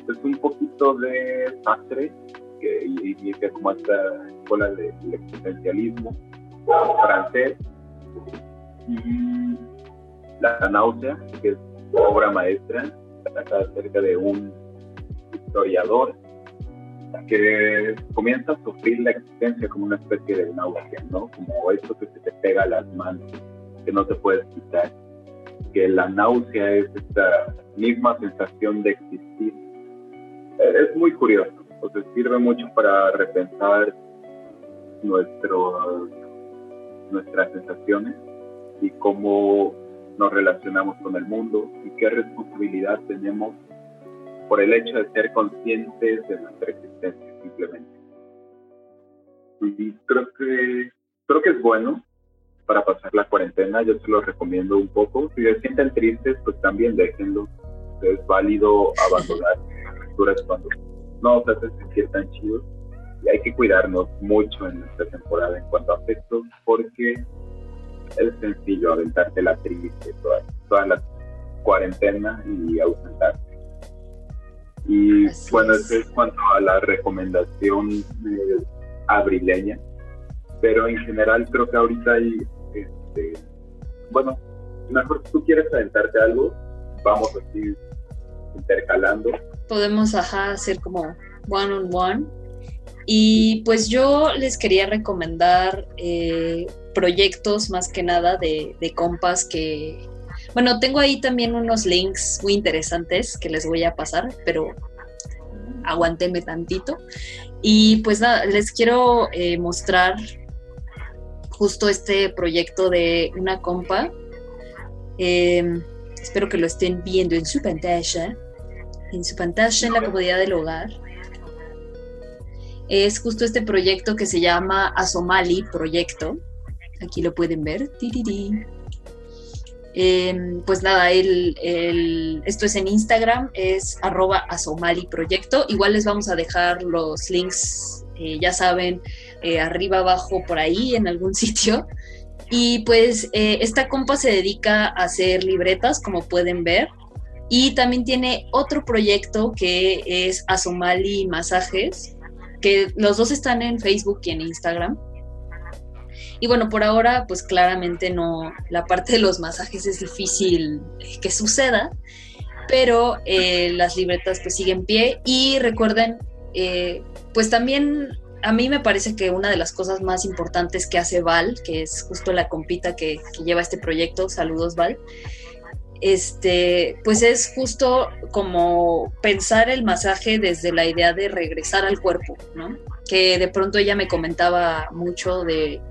Speaker 4: pues un poquito de Sartre, que inicia como esta escuela del existencialismo francés, y La náusea, que es obra maestra, trata acerca de un historiador que comienza a sufrir la existencia como una especie de náusea, ¿no? Como eso que se te pega a las manos, que no te puedes quitar. Que la náusea es esta misma sensación de existir. Es muy curioso, o sea, sirve mucho para repensar nuestros, nuestras sensaciones y cómo nos relacionamos con el mundo y qué responsabilidad tenemos por el hecho de ser conscientes de nuestra existencia simplemente. Y creo que, creo que es bueno para pasar la cuarentena, yo se lo recomiendo un poco. Si se sienten tristes, pues también déjenlo. Es válido abandonar lecturas cuando no se hacen sentir tan chidos. Y hay que cuidarnos mucho en esta temporada en cuanto a afectos, porque es sencillo aventarte la triste toda, toda la cuarentena y ausentarte. Y bueno, eso es cuanto a la recomendación eh, abrileña, pero en general creo que ahorita hay, este, bueno, mejor si tú quieres aventarte algo, vamos así intercalando.
Speaker 5: Podemos ajá, hacer como one on one. Y pues yo les quería recomendar eh, proyectos más que nada de, de compas que, bueno, tengo ahí también unos links muy interesantes que les voy a pasar, pero aguántenme tantito. Y pues nada, les quiero eh, mostrar justo este proyecto de una compa. Em, espero que lo estén viendo en su pantalla. En su pantalla en la comodidad del hogar. Es justo este proyecto que se llama Asomali Proyecto. Aquí lo pueden ver. Em, pues nada, el, esto es en Instagram, es arroba asomali proyecto. Igual les vamos a dejar los links, eh, ya saben, eh, arriba, abajo, por ahí, en algún (laughs) sitio. Y pues eh, esta compa se dedica a hacer libretas, como pueden ver. Y también tiene otro proyecto que es Asomali Masajes, que los dos están en Facebook y en Instagram. Y bueno, por ahora, pues claramente no, la parte de los masajes es difícil que suceda, pero eh, las libretas pues siguen en pie y recuerden, eh, pues también a mí me parece que una de las cosas más importantes que hace Val, que es justo la compita que, que lleva este proyecto, saludos Val, este, pues es justo como pensar el masaje desde la idea de regresar al cuerpo, ¿no? Que de pronto ella me comentaba mucho de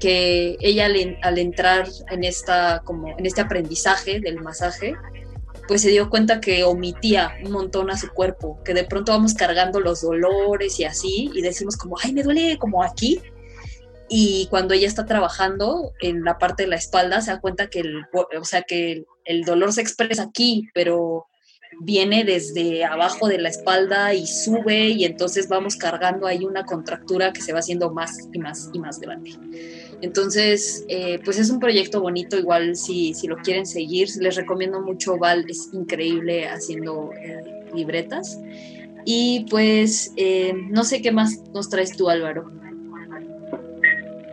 Speaker 5: que ella al, entrar en, esta, como, en este aprendizaje del masaje, pues se dio cuenta que omitía un montón a su cuerpo, que de pronto vamos cargando los dolores y así, y decimos como, ay, me duele como aquí. Y cuando ella está trabajando en la parte de la espalda, se da cuenta que el, o sea, que el dolor se expresa aquí, pero viene desde abajo de la espalda y sube y entonces vamos cargando ahí una contractura que se va haciendo más y más y más grande. Entonces, eh, pues es un proyecto bonito, igual si, si, lo quieren seguir, les recomiendo mucho, Val es increíble haciendo eh, libretas. Y pues, eh, no sé qué más nos traes tú, Álvaro.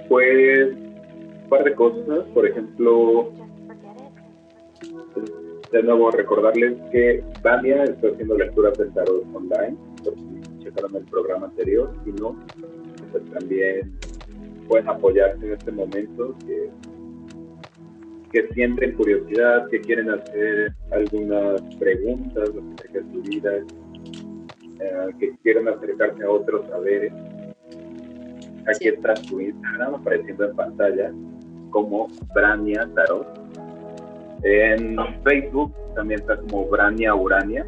Speaker 4: Pues, un par de cosas, por ejemplo, de nuevo recordarles que Dania está haciendo lecturas de tarot online, por si checaron el programa anterior, si no, pues también pueden apoyarse en este momento, que, que sienten curiosidad, que quieren hacer algunas preguntas acerca de su vida, eh, que quieren acercarse a otros saberes. Aquí está su Instagram apareciendo en pantalla como Brania Tarot. En Facebook también está como Brania Urania.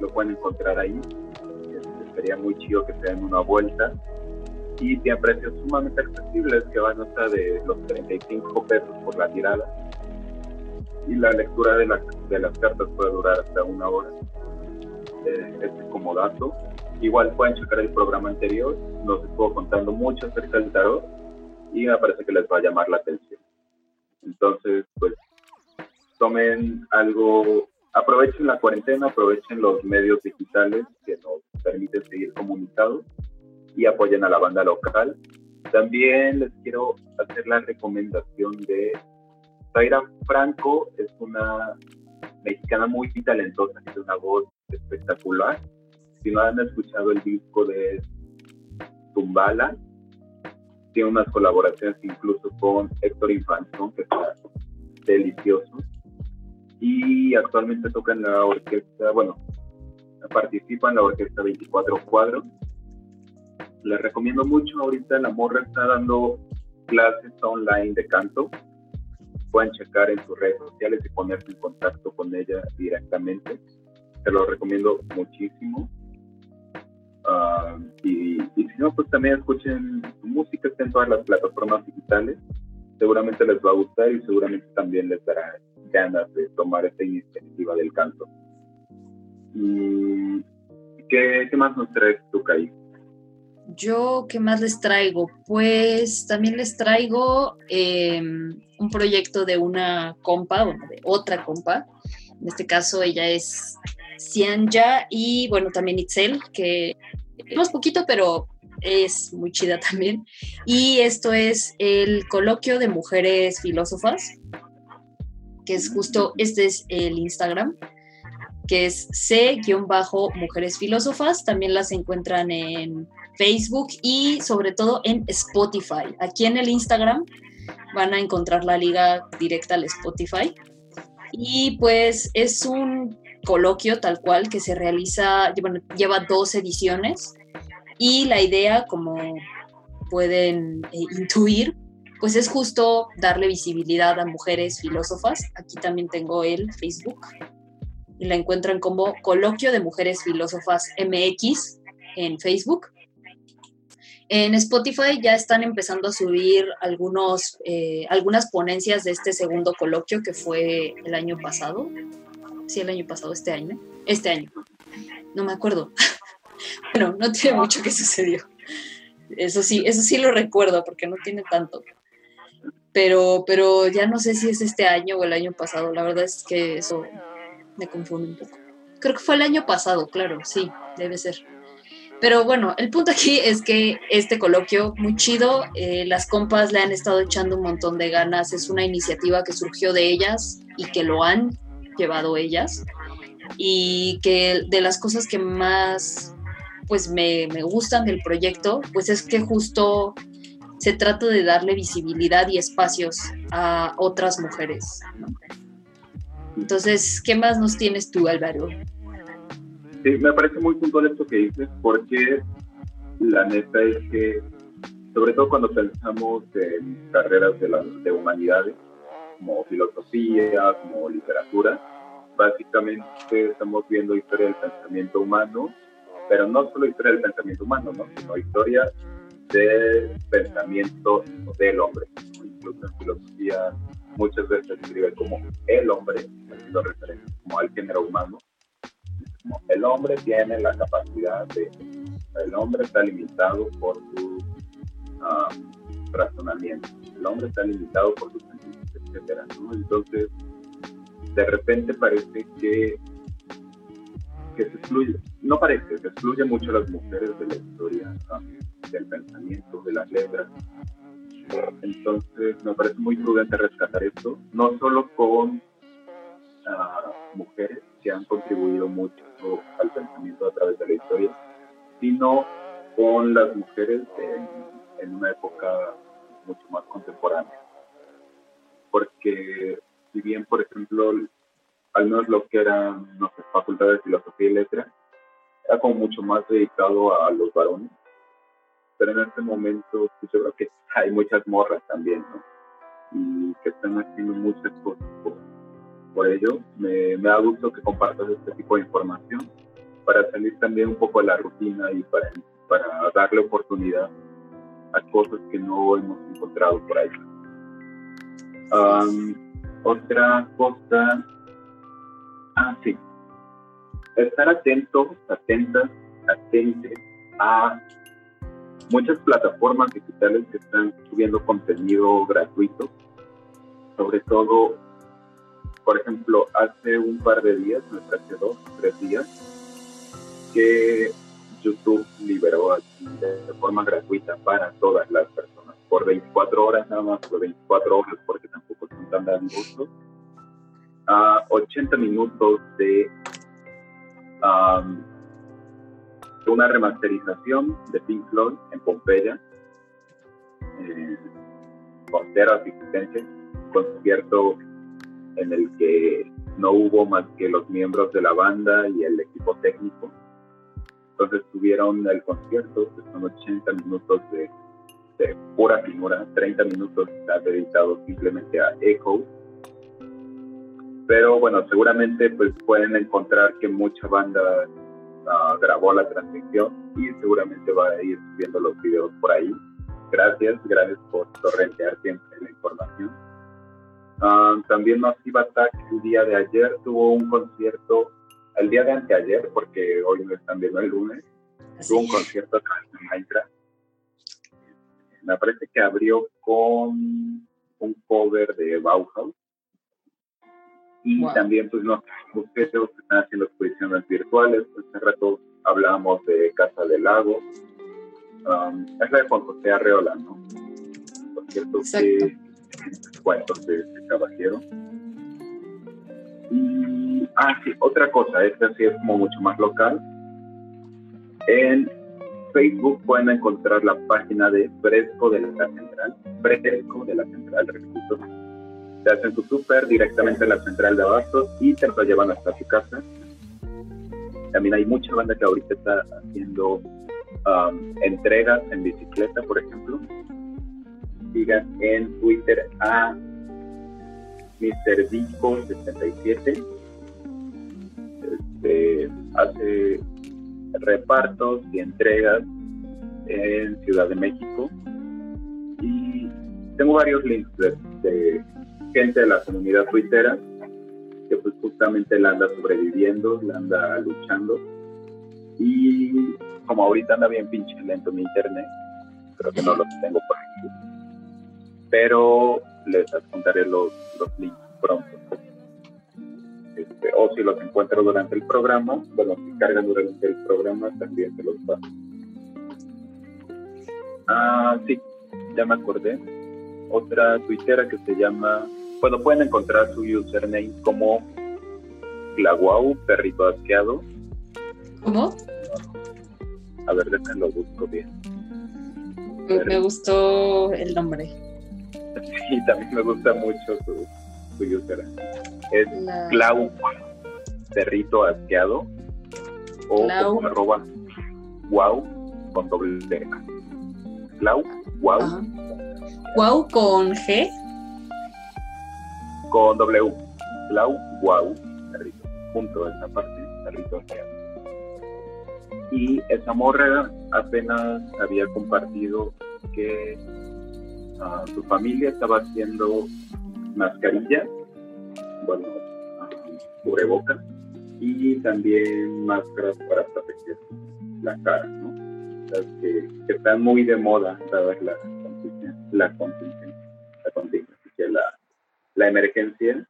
Speaker 4: Lo pueden encontrar ahí. Sería muy chido que se den una vuelta y tiene precios sumamente accesibles que van hasta de los 35 pesos por la tirada y la lectura de, de las cartas puede durar hasta una hora. Eh, este como dato. Igual pueden checar el programa anterior, nos estuvo contando mucho acerca del tarot y me parece que les va a llamar la atención. Entonces, pues tomen algo, aprovechen la cuarentena, aprovechen los medios digitales que nos permiten seguir comunicados y apoyen a la banda local. También les quiero hacer la recomendación de Zaira Franco, es una mexicana muy talentosa, tiene una voz espectacular. Si no han escuchado el disco de Tumbala, tiene unas colaboraciones incluso con Héctor Infanzón, que está delicioso. Y actualmente toca en la orquesta, bueno, participa en la orquesta 24 cuadros. Les recomiendo mucho, ahorita la morra está dando clases online de canto. Pueden checar en sus redes sociales y ponerse en contacto con ella directamente. Se lo recomiendo muchísimo. Ah, y, si no, pues también escuchen música, está en todas las plataformas digitales. Seguramente les va a gustar y seguramente también les dará ganas de tomar esta iniciativa del canto. ¿Y qué, más nos traes tú, Kai?
Speaker 5: Yo, ¿qué más les traigo? Pues también les traigo em, un proyecto de una compa, bueno, de otra compa. En este caso, ella es Cianja y bueno, también Itzel, que más poquito, pero es muy chida también. Y esto es el coloquio de mujeres filósofas, que es justo, este es el Instagram, que es C-Mujeres Filósofas. También las encuentran en Facebook y sobre todo en Spotify. Aquí en el Instagram van a encontrar la liga directa al Spotify. Y pues es un coloquio tal cual que se realiza, bueno, lleva dos ediciones y la idea, como pueden eh, intuir, pues es justo darle visibilidad a mujeres filósofas. Aquí también tengo el Facebook y la encuentran como Coloquio de Mujeres Filósofas MX en Facebook. En Spotify ya están empezando a subir algunos, eh, algunas ponencias de este segundo coloquio que fue el año pasado, sí, el año pasado, este año, este año, no me acuerdo. (laughs) bueno, no tiene mucho que sucedió. Eso sí, eso sí lo recuerdo porque no tiene tanto. Pero, pero ya no sé si es este año o el año pasado. La verdad es que eso me confunde un poco. Creo que fue el año pasado, claro, sí, debe ser. Pero bueno, el punto aquí es que este coloquio, muy chido, eh, las compas le han estado echando un montón de ganas, es una iniciativa que surgió de ellas y que lo han llevado ellas y que de las cosas que más pues me, gustan del proyecto pues es que justo se trata de darle visibilidad y espacios a otras mujeres. Entonces, ¿qué más nos tienes tú, Álvaro?
Speaker 4: Sí, me parece muy puntual esto que dices, porque la neta es que, sobre todo cuando pensamos en carreras de, de humanidades, como filosofía, como literatura. Básicamente estamos viendo historia del pensamiento humano, pero no solo historia del pensamiento humano, ¿no? sino historia del pensamiento del hombre. Incluso en filosofía muchas veces se escribe como el hombre, haciendo referencia como al género humano. El hombre tiene la capacidad de, el hombre está limitado por su ah, razonamiento, el hombre está limitado por sus etcétera, Entonces, de repente parece que, que se excluye, no parece, se excluye mucho las mujeres de la historia, del pensamiento, de las letras. Entonces, me parece muy prudente rescatar esto, no solo con ah, mujeres que han contribuido mucho al pensamiento a través de la historia, sino con las mujeres en una época mucho más contemporánea porque si bien, por ejemplo, al menos lo que era nuestra facultad de filosofía y letras, era como mucho más dedicado a los varones, pero en este momento pues, yo creo que hay muchas morras también, ¿no? Y que están haciendo muchas cosas por, ello. Me, me da gusto que compartas este tipo de información para salir también un poco de la rutina y para, para darle oportunidad a cosas que no hemos encontrado por ahí. otra cosa, ah, sí, estar atentos, atentas, atentes a muchas plataformas digitales que están subiendo contenido gratuito, sobre todo, por ejemplo, hace un par de días, no hace dos, tres días, que YouTube liberó de forma gratuita para todas las personas, por 24 horas nada más, por 24 horas, porque tampoco son tan dan a 80 minutos de una remasterización de Pink Floyd en Pompeya, eh, con cero asistencia, concierto en el que no hubo más que los miembros de la banda y el equipo técnico. Entonces tuvieron el concierto, que son 80 minutos de, de pura finura, 30 minutos está dedicado simplemente a Echo. Pero bueno, seguramente pues pueden encontrar que mucha banda grabó la transmisión y seguramente va a ir subiendo los videos por ahí. Gracias, gracias por torrentear siempre la información. Ah, también Massive Attack el día de ayer tuvo un concierto, el día de anteayer, porque hoy no están viendo el lunes, tuvo un concierto en Minecraft. Me parece que abrió con un cover de Bauhaus y también pues no ustedes están haciendo exposiciones virtuales hace rato hablábamos de Casa del Lago um, es la de Juan José Arreola no por cierto que cuentos de este caballero. Y ah sí otra cosa esta sí es como mucho más local. En Facebook pueden encontrar la página de Fresco de la Central, Fresco de la Central, repito, hacen tu súper directamente en la central de abastos y te lo llevan hasta tu casa. También hay mucha banda que ahorita está haciendo um, entregas en bicicleta, por ejemplo. Sigan en Twitter a Mr. 67 Este, hace repartos y entregas en Ciudad de México. Y tengo varios links de gente de la comunidad twittera que pues justamente la anda sobreviviendo, la anda luchando. Y como ahorita anda bien pinche lento mi internet, creo que no los tengo por aquí. Pero les contaré los, los links pronto. Este, o si los encuentro durante el programa, bueno, si cargan durante el programa, también se los paso. Ah, sí, ya me acordé. Otra tuitera que se llama bueno, pueden encontrar su username como Glaguau, perrito asqueado.
Speaker 5: ¿Cómo?
Speaker 4: A ver, déjenme lo busco bien.
Speaker 5: Me, gustó el nombre.
Speaker 4: Sí, también me gusta mucho su, su username. Es Clau perrito asqueado o como arroba wow con doble D. Clau, wow.
Speaker 5: Wow con G
Speaker 4: con W. Clau, wow, perrito, punto esa parte, perrito Y esa morra apenas había compartido que ah, su familia estaba haciendo mascarillas, bueno, uh, cubrebocas y también máscaras para proteger la cara, ¿no? que, están muy de moda dadas la la contingencia, la contingencia, la la emergencia.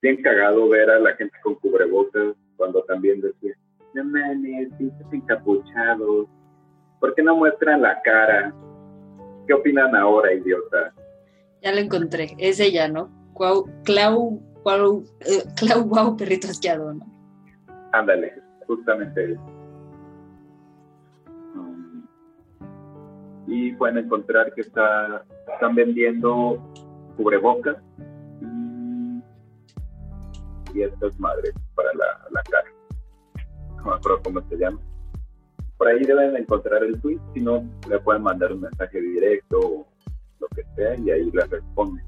Speaker 4: Bien cagado ver a la gente con cubrebocas cuando también decía, no mames, pinches encapuchados, ¿por qué no muestran la cara? ¿Qué opinan ahora, idiota?
Speaker 5: Ya lo encontré, es ella, ¿no? Clau, Clau, Clau, eh, Clau, wow, perrito asqueado, ¿no?
Speaker 4: Ándale, justamente um, y pueden encontrar que está, están vendiendo cubrebocas y estas madres para la, la cara. No me acuerdo cómo se llama. Por ahí deben encontrar el tweet, si no, le pueden mandar un mensaje directo o lo que sea y ahí les responden.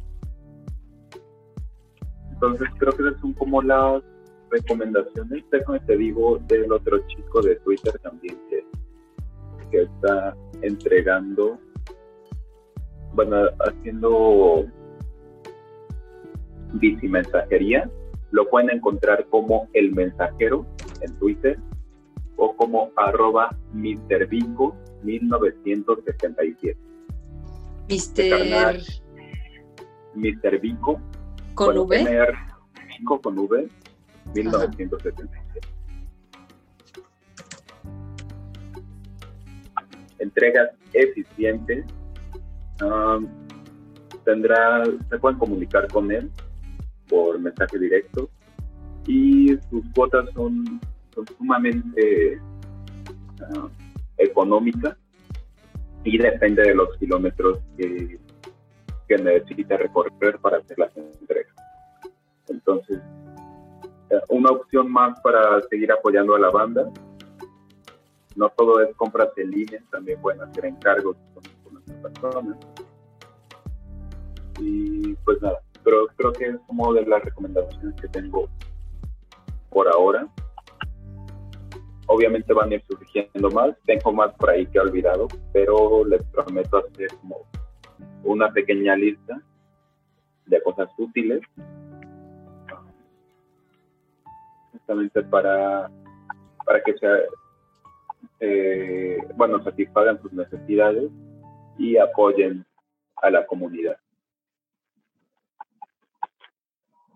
Speaker 4: Entonces creo que esas son como las recomendaciones. Déjame te digo del otro chico de Twitter también que, que está entregando, bueno, haciendo bicimensajería. Lo pueden encontrar como El Mensajero en Twitter o como arroba Vico 1977.
Speaker 5: Mister...
Speaker 4: Mr. Vico.
Speaker 5: ¿Con V?
Speaker 4: Vico con V 1977. Entregas eficientes. tendrá, se pueden comunicar con él por mensaje directo y sus cuotas son, sumamente uh, económicas y depende de los kilómetros que, que necesita recorrer para hacer las entregas. Entonces, eh, una opción más para seguir apoyando a la banda. No todo es compras en línea, también pueden hacer encargos con, otras personas. Y pues nada, pero creo que es como de las recomendaciones que tengo por ahora. Obviamente van a ir surgiendo más, tengo más por ahí que he olvidado, pero les prometo hacer como una pequeña lista de cosas útiles justamente para, para que sea, eh, bueno, satisfagan sus necesidades y apoyen a la comunidad.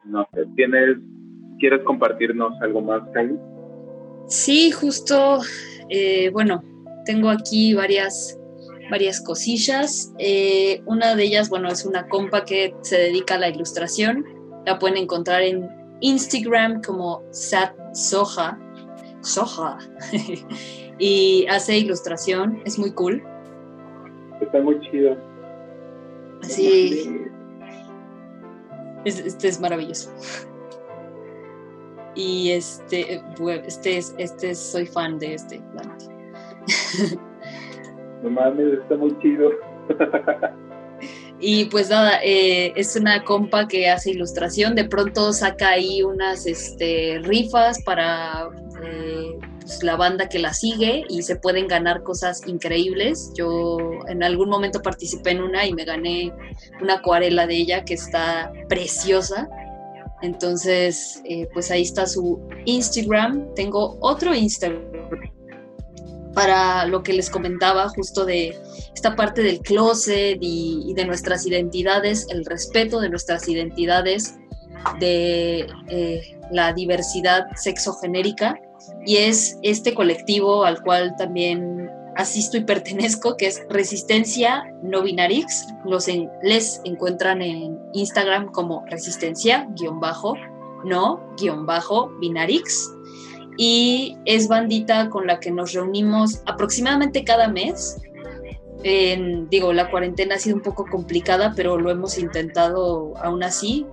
Speaker 4: No sé, ¿tienes, ¿quieres compartirnos algo más, Kylie?
Speaker 5: Sí, justo, eh, bueno, tengo aquí varias, varias cosillas. Eh, una de ellas, bueno, es una compa que se dedica a la ilustración. La pueden encontrar en Instagram como Sat Soja. Soja. (laughs) y hace ilustración, es muy cool.
Speaker 4: Está muy chido.
Speaker 5: Sí. Este es maravilloso. Y este, este es, este soy fan de este,
Speaker 4: No mames, está muy chido.
Speaker 5: Y pues nada, eh, es una compa que hace ilustración, de pronto saca ahí unas este, rifas para eh, pues, la banda que la sigue y se pueden ganar cosas increíbles. Yo en algún momento participé en una y me gané una acuarela de ella que está preciosa. Entonces, eh, pues ahí está su Instagram. Tengo otro Instagram para lo que les comentaba justo de esta parte del closet y, de nuestras identidades, el respeto de nuestras identidades, de eh, la diversidad sexogenérica. Y es este colectivo al cual también asisto y (laughs) pertenezco, que es Resistencia No Binarix. Los les encuentran en Instagram como resistencia-no-binarix. Y es bandita con la que nos reunimos aproximadamente cada mes. digo, la cuarentena ha sido un poco complicada, pero lo hemos intentado aún así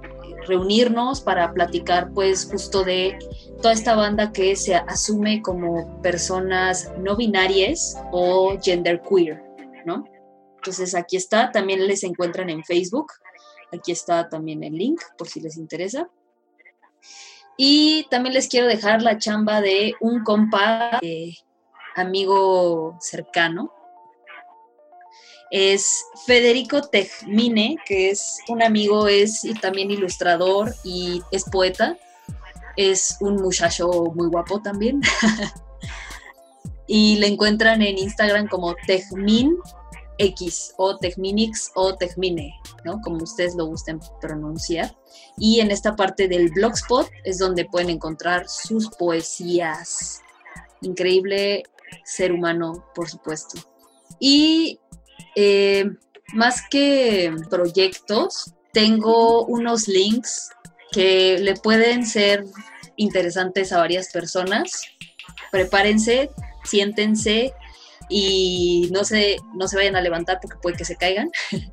Speaker 5: reunirnos para platicar pues justo de toda esta banda que se asume como personas no binarias o genderqueer, ¿no? Entonces aquí está, también les encuentran en Facebook, aquí está también el link por si les interesa. Y también les quiero dejar la chamba de un compa, eh, amigo cercano, es Federico Tejmine, que es un amigo, es también ilustrador y es poeta. Es un muchacho muy guapo también. (laughs) y le encuentran en Instagram como Tejmin X o Tejminix o Tejmine, ¿no? Como ustedes lo gusten pronunciar. Y en esta parte del blogspot es donde pueden encontrar sus poesías. Increíble ser humano, por supuesto. Y eh, más que proyectos, tengo unos links que le pueden ser interesantes a varias personas. Prepárense, siéntense y no se, no se vayan a levantar porque puede que se caigan. (laughs)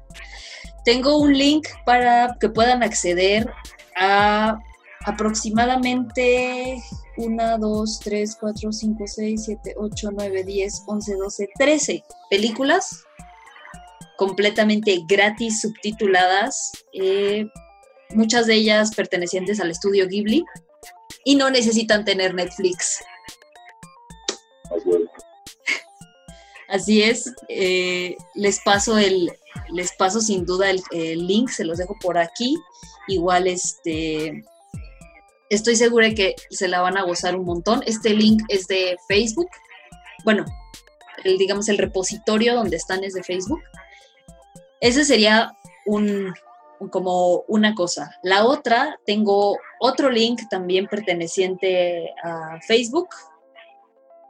Speaker 5: tengo un link para que puedan acceder a aproximadamente 1, 2, 3, 4, 5, 6, 7, 8, 9, 10, 11, 12, 13 películas completamente gratis subtituladas, eh, muchas de ellas pertenecientes al estudio Ghibli, y no necesitan tener Netflix. Así es, eh, les paso el, les paso sin duda el, el, link, se los dejo por aquí. Igual este estoy segura que se la van a gozar un montón. Este link es de Facebook. Bueno, el, digamos el repositorio donde están es de Facebook. Ese sería un, como una cosa. La otra, tengo otro link también perteneciente a Facebook,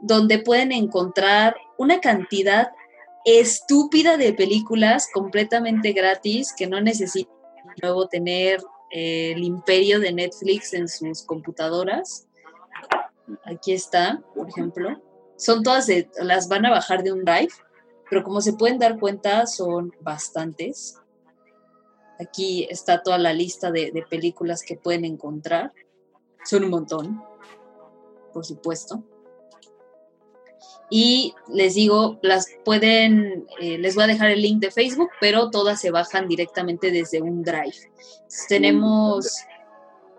Speaker 5: donde pueden encontrar una cantidad estúpida de películas completamente gratis que no necesitan luego tener eh, el imperio de Netflix en sus computadoras. Aquí está, por ejemplo. Son todas, las van a bajar de un drive, pero como se pueden dar cuenta, son bastantes. Aquí está toda la lista de, de películas que pueden encontrar. Son un montón, por supuesto. Y les digo, las pueden, eh, les voy a dejar el link de Facebook, pero todas se bajan directamente desde un drive. tenemos,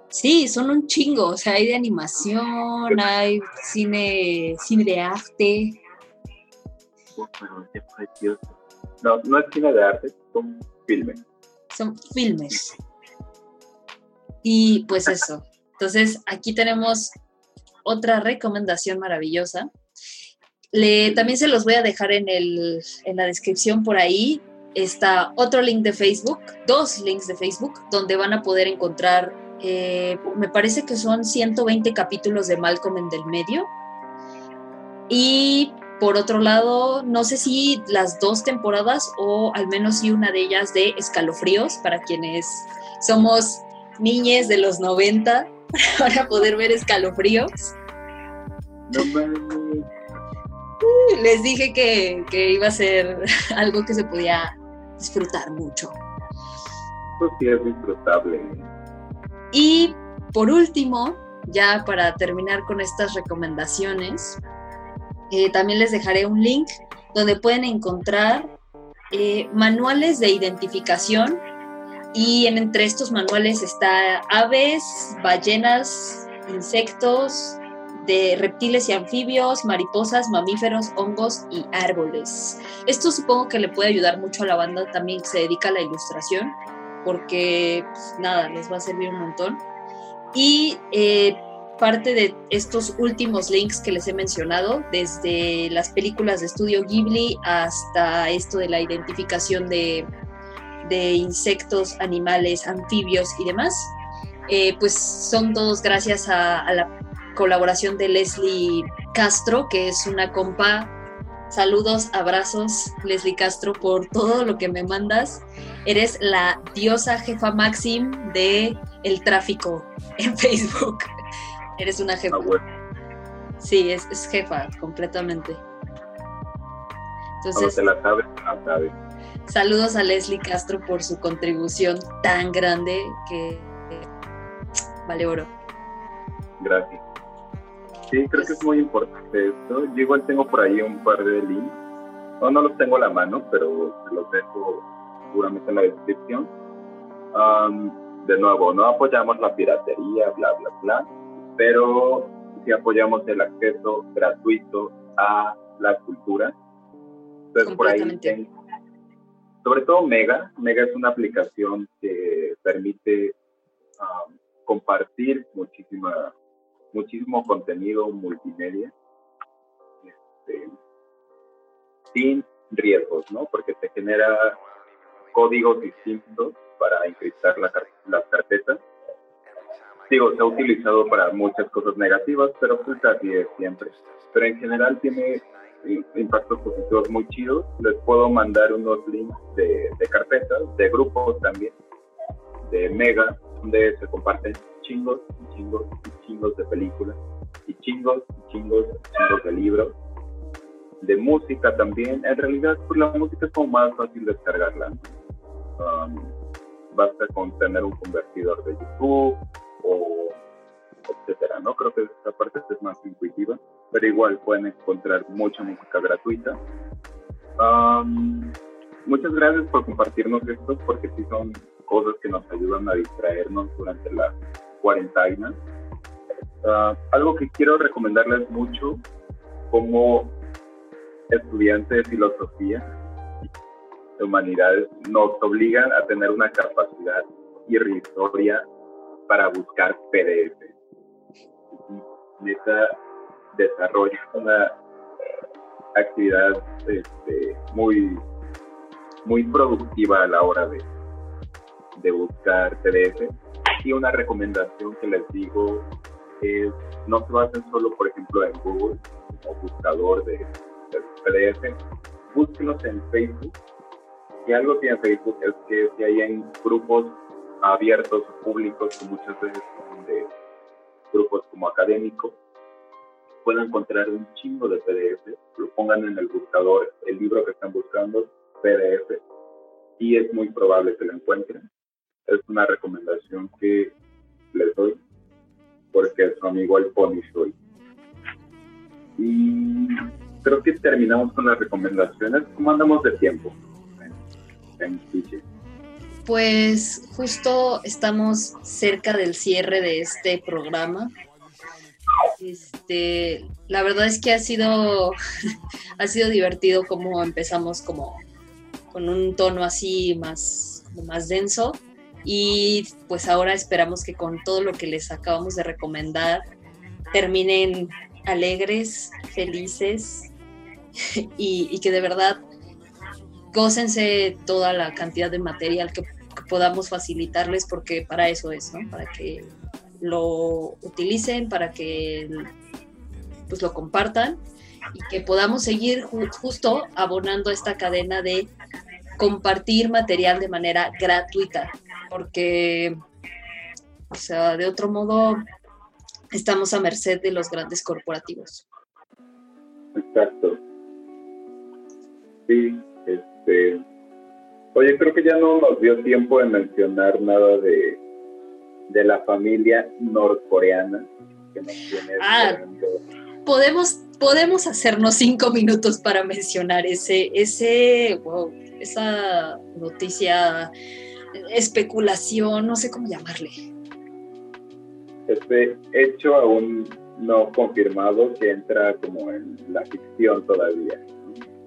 Speaker 5: sí, son un chingo, o sea, hay de animación, hay cine, cine de arte.
Speaker 4: No, no es cine de arte, son filmes.
Speaker 5: Son filmes. Y pues eso. Entonces, aquí tenemos otra recomendación maravillosa también se los voy a dejar en, el, en la descripción por ahí. Está otro link de Facebook, dos links de Facebook, donde van a poder encontrar, eh, me parece que son 120 capítulos de Malcolm en del medio. Y por otro lado, no sé si las dos temporadas o al menos si una de ellas de Escalofríos, para quienes somos niñes de los 90, (laughs) para poder ver Escalofríos. No les dije que, iba a ser (laughs) algo que se podía disfrutar mucho.
Speaker 4: Pues sí, es disfrutable.
Speaker 5: Y por último, ya para terminar con estas recomendaciones, eh, también les dejaré un link donde pueden encontrar eh, manuales de identificación y entre estos manuales está aves, ballenas, insectos, de reptiles y anfibios, mariposas, mamíferos, hongos y árboles. Esto supongo que le puede ayudar mucho a la banda también que se dedica a la ilustración, porque pues, nada, les va a servir un montón. Y eh, parte de estos últimos links que les he mencionado, desde las películas de estudio Ghibli hasta esto de la identificación de, insectos, animales, anfibios y demás, eh, pues son todos gracias a la colaboración de Leslie Castro, que es una compa. Saludos, abrazos, Leslie Castro, por todo lo que me mandas. Eres la diosa jefa máxim de el tráfico en Facebook. Eres una jefa. Ah, sí, es, jefa, completamente.
Speaker 4: Entonces, la
Speaker 5: Saludos a Leslie Castro por su contribución tan grande que vale oro.
Speaker 4: Gracias. Sí, creo que es muy importante esto. Yo igual tengo por ahí un par de links. No, no los tengo a la mano, pero se los dejo seguramente en la descripción. de nuevo, no apoyamos la piratería, bla, bla, bla, pero sí apoyamos el acceso gratuito a la cultura. Entonces, por ahí sobre todo Mega. Mega es una aplicación que permite compartir muchísima muchísimo contenido multimedia este, sin riesgos, ¿no? Porque te genera códigos distintos para encriptar las carpetas. Digo, se ha utilizado para muchas cosas negativas, pero pues así es siempre. Pero en general tiene impactos positivos muy chidos. Les puedo mandar unos links de, de carpetas, de grupos también, de Mega, donde se comparten chingos y chingos y chingos de películas y chingos y chingos y chingos de libros de música también en realidad pues la música es como más fácil descargarla um, basta con tener un convertidor de YouTube o etcétera no creo que esta parte es más intuitiva pero igual pueden encontrar mucha música gratuita um, muchas gracias por compartirnos esto porque sí son cosas que nos ayudan a distraernos durante la cuarentena. algo que quiero recomendarles mucho, como estudiante de filosofía de humanidades nos obligan a tener una capacidad irrisoria para buscar PDF. Neta desarrolla una actividad este, muy, muy productiva a la hora de, de buscar PDF. Y una recomendación que les digo es no se basen solo, por ejemplo, en Google como buscador de, de PDF, búsquenos en Facebook. Y algo en Facebook es que si hay en grupos abiertos, públicos, que muchas veces son de grupos como académicos, pueden encontrar un chingo de PDF, lo pongan en el buscador, el libro que están buscando, PDF, y es muy probable que lo encuentren. Es una recomendación que les doy, porque su amigo el Pony soy. Y creo que terminamos con las recomendaciones. ¿Cómo andamos de tiempo? En, en
Speaker 5: pues justo estamos cerca del cierre de este programa. Este, la verdad es que ha sido, (laughs) ha sido divertido como empezamos como con un tono así más, más denso y pues ahora esperamos que con todo lo que les acabamos de recomendar terminen alegres, felices (laughs) y, que de verdad gócense toda la cantidad de material que podamos facilitarles porque para eso es, ¿no? Para que lo utilicen, para que pues lo compartan y que podamos seguir justo abonando esta cadena de compartir material de manera gratuita, porque, o sea, de otro modo, estamos a merced de los grandes corporativos.
Speaker 4: Exacto. Sí, este, Oye, creo que ya no nos dio tiempo de mencionar nada de, de la familia norcoreana que nos tiene
Speaker 5: ah, podemos, podemos hacernos cinco minutos para mencionar ese, ese, wow, esa noticia, especulación, no sé cómo llamarle.
Speaker 4: Este hecho aún no confirmado que entra como en la ficción todavía.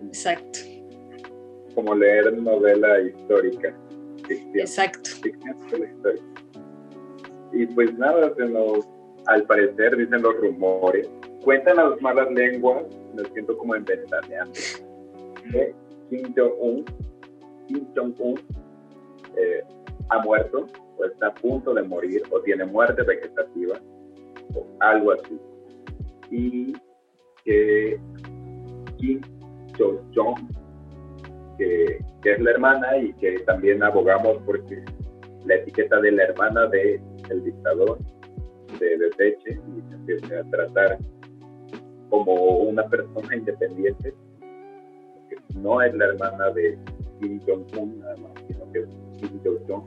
Speaker 5: Exacto
Speaker 4: como leer novela histórica.
Speaker 5: Exacto.
Speaker 4: Y pues nada, se nos, al parecer, dicen los rumores, cuentan las malas lenguas, me siento como en ventaneando, que Kim Jong-un, Kim Jong-un eh, ha muerto, o está a punto de morir, o tiene muerte vegetativa, o algo así. Y que Kim Jong-un que, es la hermana y que también abogamos porque la etiqueta de la hermana de el dictador se deseche y se empiece a tratar como una persona independiente, que no es la hermana de Kim Jong-un, sino que es Kim Jong-un.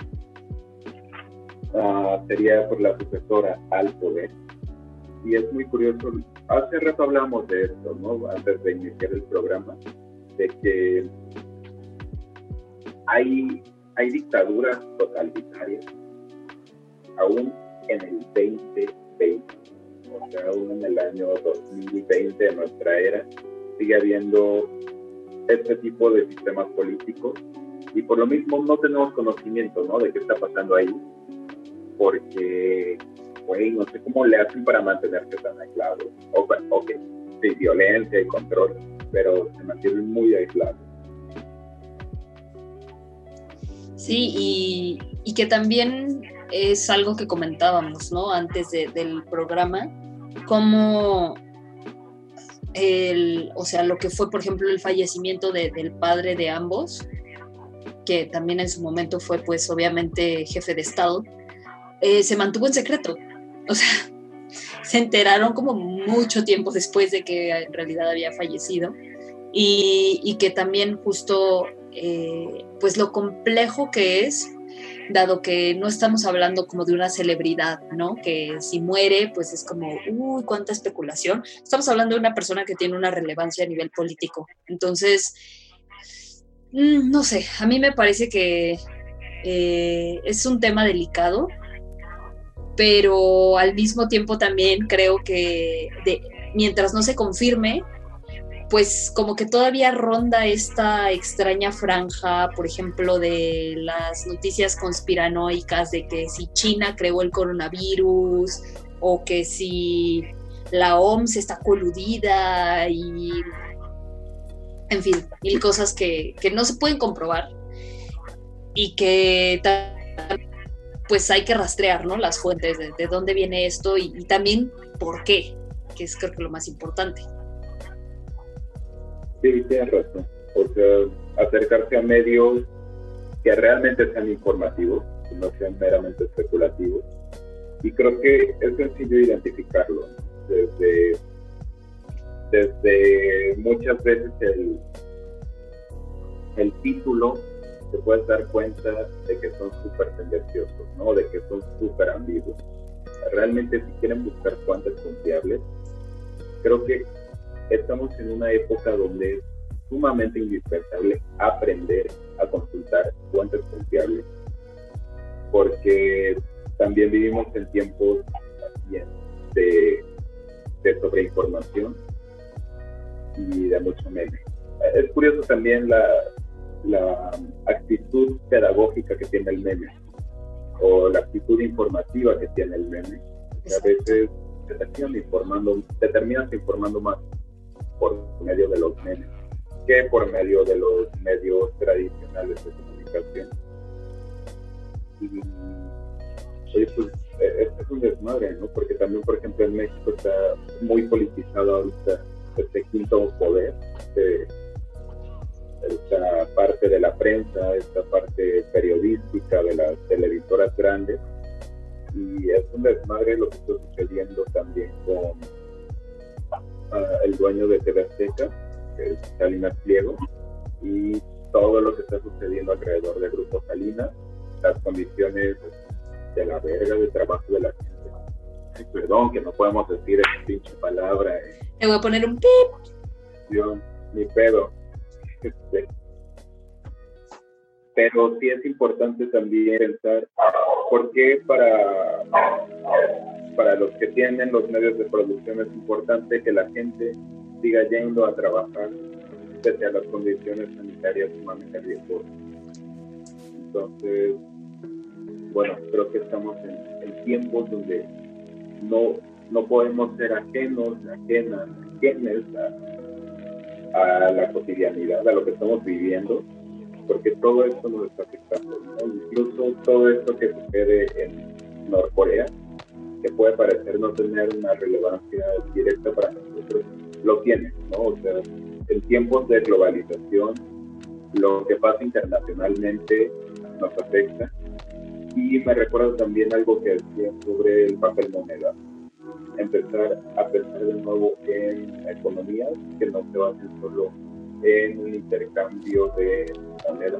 Speaker 4: Ah, sería por la sucesora al poder. Y es muy curioso, hace rato hablamos de esto, ¿no? Antes de iniciar el programa, de que hay, hay dictaduras totalitarias, aún en el 2020, o sea, aún en el año 2020 de nuestra era, sigue habiendo este tipo de sistemas políticos y por lo mismo no tenemos conocimiento ¿no? de qué está pasando ahí, porque, güey, no sé cómo le hacen para mantenerse tan aislados. O, ok, sí, violencia y control, pero se mantienen muy aislados.
Speaker 5: Sí, y, que también es algo que comentábamos, ¿no? Antes del programa, como el, o sea, lo que fue, por ejemplo, el fallecimiento del padre de ambos, que también en su momento fue, pues, obviamente jefe de Estado, eh, se mantuvo en secreto. O sea, (laughs) se enteraron como mucho tiempo después de que en realidad había fallecido y, y que también justo eh, pues lo complejo que es, dado que no estamos hablando como de una celebridad, ¿no? Que si muere, pues es como, uy, cuánta especulación. Estamos hablando de una persona que tiene una relevancia a nivel político. Entonces, mm, no sé, a mí me parece que eh, es un tema delicado, pero al mismo tiempo también creo que mientras no se confirme, pues como que todavía ronda esta extraña franja, por ejemplo, de las noticias conspiranoicas de que si China creó el coronavirus o que si la OMS está coludida y, en fin, mil cosas que, no se pueden comprobar y que pues hay que rastrear, ¿no? Las fuentes de, dónde viene esto y, y también por qué, que es creo que lo más importante.
Speaker 4: Sí, tienes razón. Sea, acercarse a medios que realmente sean informativos, que no sean meramente especulativos. Y creo que es sencillo identificarlo. Desde, desde muchas veces el, el título te puedes dar cuenta de que son súper tendenciosos, ¿no? De que son súper ambiguos. Realmente si quieren buscar fuentes confiables, creo que estamos en una época donde es sumamente indispensable aprender a consultar fuentes confiables, porque también vivimos en tiempos de, de sobreinformación y de mucho meme. Es curioso también la, la actitud pedagógica que tiene el meme o la actitud informativa que tiene el meme. A veces te terminas informando, te terminas informando más por medio de los memes que por medio de los medios tradicionales de comunicación. Y, pues e, es, un desmadre, ¿no? Porque también, por ejemplo, en México está muy politizado ahorita este quinto poder, de esta parte de la prensa, esta parte periodística de las televisoras grandes. Y es un desmadre lo que está sucediendo también con el dueño de TV Azteca, que es Salinas Pliego, y todo lo que está sucediendo alrededor del Grupo Salinas, las condiciones de la verga de trabajo de la gente. perdón, que no podemos decir esa pinche palabra. Eh.
Speaker 5: Te voy a poner un pip.
Speaker 4: Yo, ni pedo. Este, pero sí es importante también pensar por qué para, para los que tienen los medios de producción es importante que la gente siga yendo a trabajar pese a las condiciones sanitarias sumamente riesgosas. Entonces, bueno, creo que estamos en, tiempos donde no, no podemos ser ajenos, ajenas, ajenes a, la cotidianidad, a lo que estamos viviendo, porque todo esto nos está afectando. Incluso todo esto que sucede en Norcorea, que puede parecer no tener una relevancia directa para nosotros, lo tiene, ¿no? O sea, en tiempos de globalización, lo que pasa internacionalmente nos afecta. Y me recuerdo también algo que decía sobre el papel moneda. Empezar a pensar de nuevo en economías que no se basen solo en un intercambio de moneda,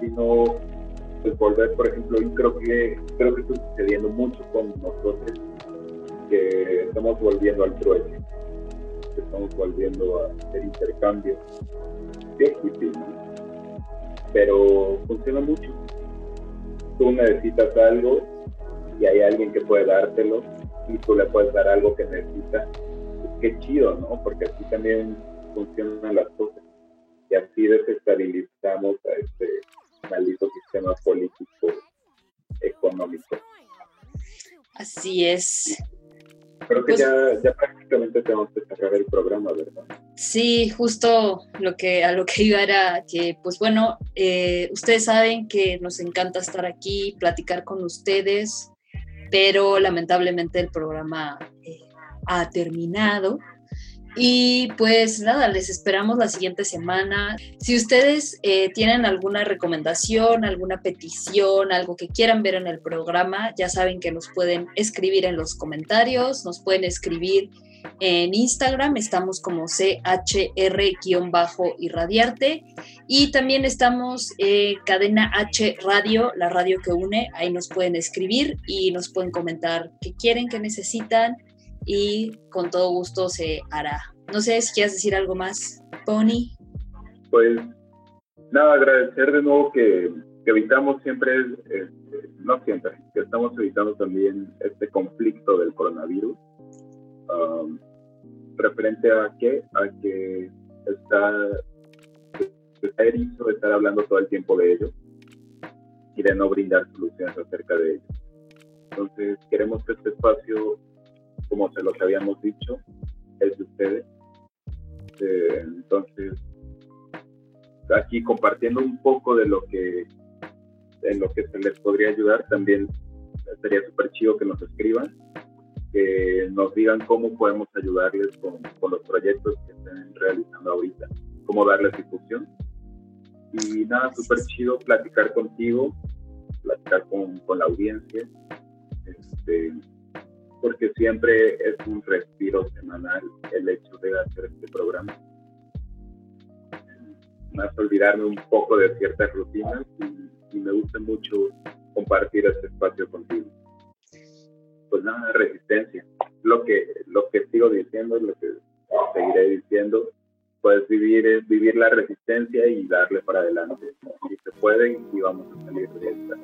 Speaker 4: sino pues, volver, por ejemplo, y creo que creo que está sucediendo mucho con nosotros, que estamos volviendo al trueque estamos volviendo a hacer intercambios de pero funciona mucho. Tú necesitas algo y hay alguien que puede dártelo y tú le puedes dar algo que necesita. qué chido, ¿no? Porque así también funcionan las cosas y así desestabilizamos a este maldito sistema político económico.
Speaker 5: Así es.
Speaker 4: Creo que pues ya, ya, prácticamente tenemos que cerrar el programa, ¿verdad?
Speaker 5: Sí, justo lo que, a lo que (laughs) iba era que, pues bueno, eh, ustedes saben que nos encanta estar aquí, platicar con ustedes, pero lamentablemente el programa eh, ha terminado. Y pues nada, les esperamos la siguiente semana. Si ustedes eh, tienen alguna recomendación, alguna petición, algo que quieran ver en el programa, ya saben que nos pueden escribir en los comentarios, nos pueden escribir en Instagram, estamos como CHR-irradiarte y también estamos en Cadena H Radio, la radio que une, ahí nos pueden escribir y nos pueden comentar qué quieren, qué necesitan y con todo gusto se hará. No sé si quieres decir algo más, Pony.
Speaker 4: Pues nada, agradecer de nuevo que, evitamos siempre, eh, no siempre, que estamos evitando también este conflicto del coronavirus. Um, referente a qué? A que está, está erizo de estar hablando todo el tiempo de ello y de no brindar soluciones acerca de ello. Entonces, queremos que este espacio, como se los habíamos dicho, es de ustedes. Eh, entonces, aquí compartiendo un poco de lo que en lo que se les podría ayudar, también sería súper chido que nos escriban, que nos digan cómo podemos ayudarles con, con los proyectos que estén realizando ahorita, cómo darles difusión. Y nada, súper chido platicar contigo, platicar con, con la audiencia, este, porque siempre es un respiro semanal el hecho de hacer este programa. Más olvidarme un poco de ciertas rutinas y, me gusta mucho compartir este espacio contigo. Pues nada, resistencia. Lo que, lo que sigo diciendo, lo que seguiré diciendo, pues vivir vivir la resistencia y darle para adelante. Si se puede y vamos a salir de esta.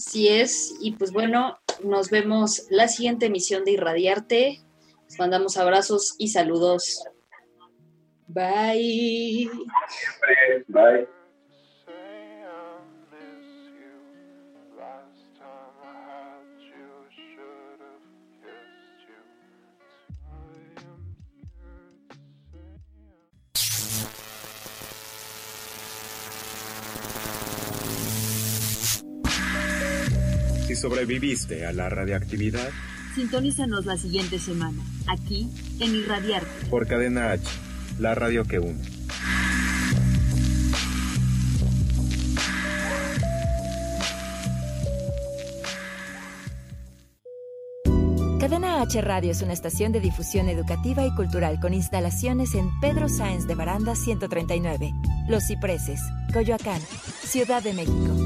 Speaker 5: Así es, y pues bueno, nos vemos la siguiente emisión de Irradiarte. Les mandamos abrazos y saludos. Bye.
Speaker 4: Bye.
Speaker 3: Sobreviviste a la radiactividad,
Speaker 1: sintonízanos la siguiente semana, aquí en Irradiarte.
Speaker 3: Por Cadena H, la radio que une.
Speaker 7: Cadena H Radio es una estación de difusión educativa y cultural con instalaciones en Pedro Sáenz de Baranda 139, Los Cipreses, Coyoacán, Ciudad de México.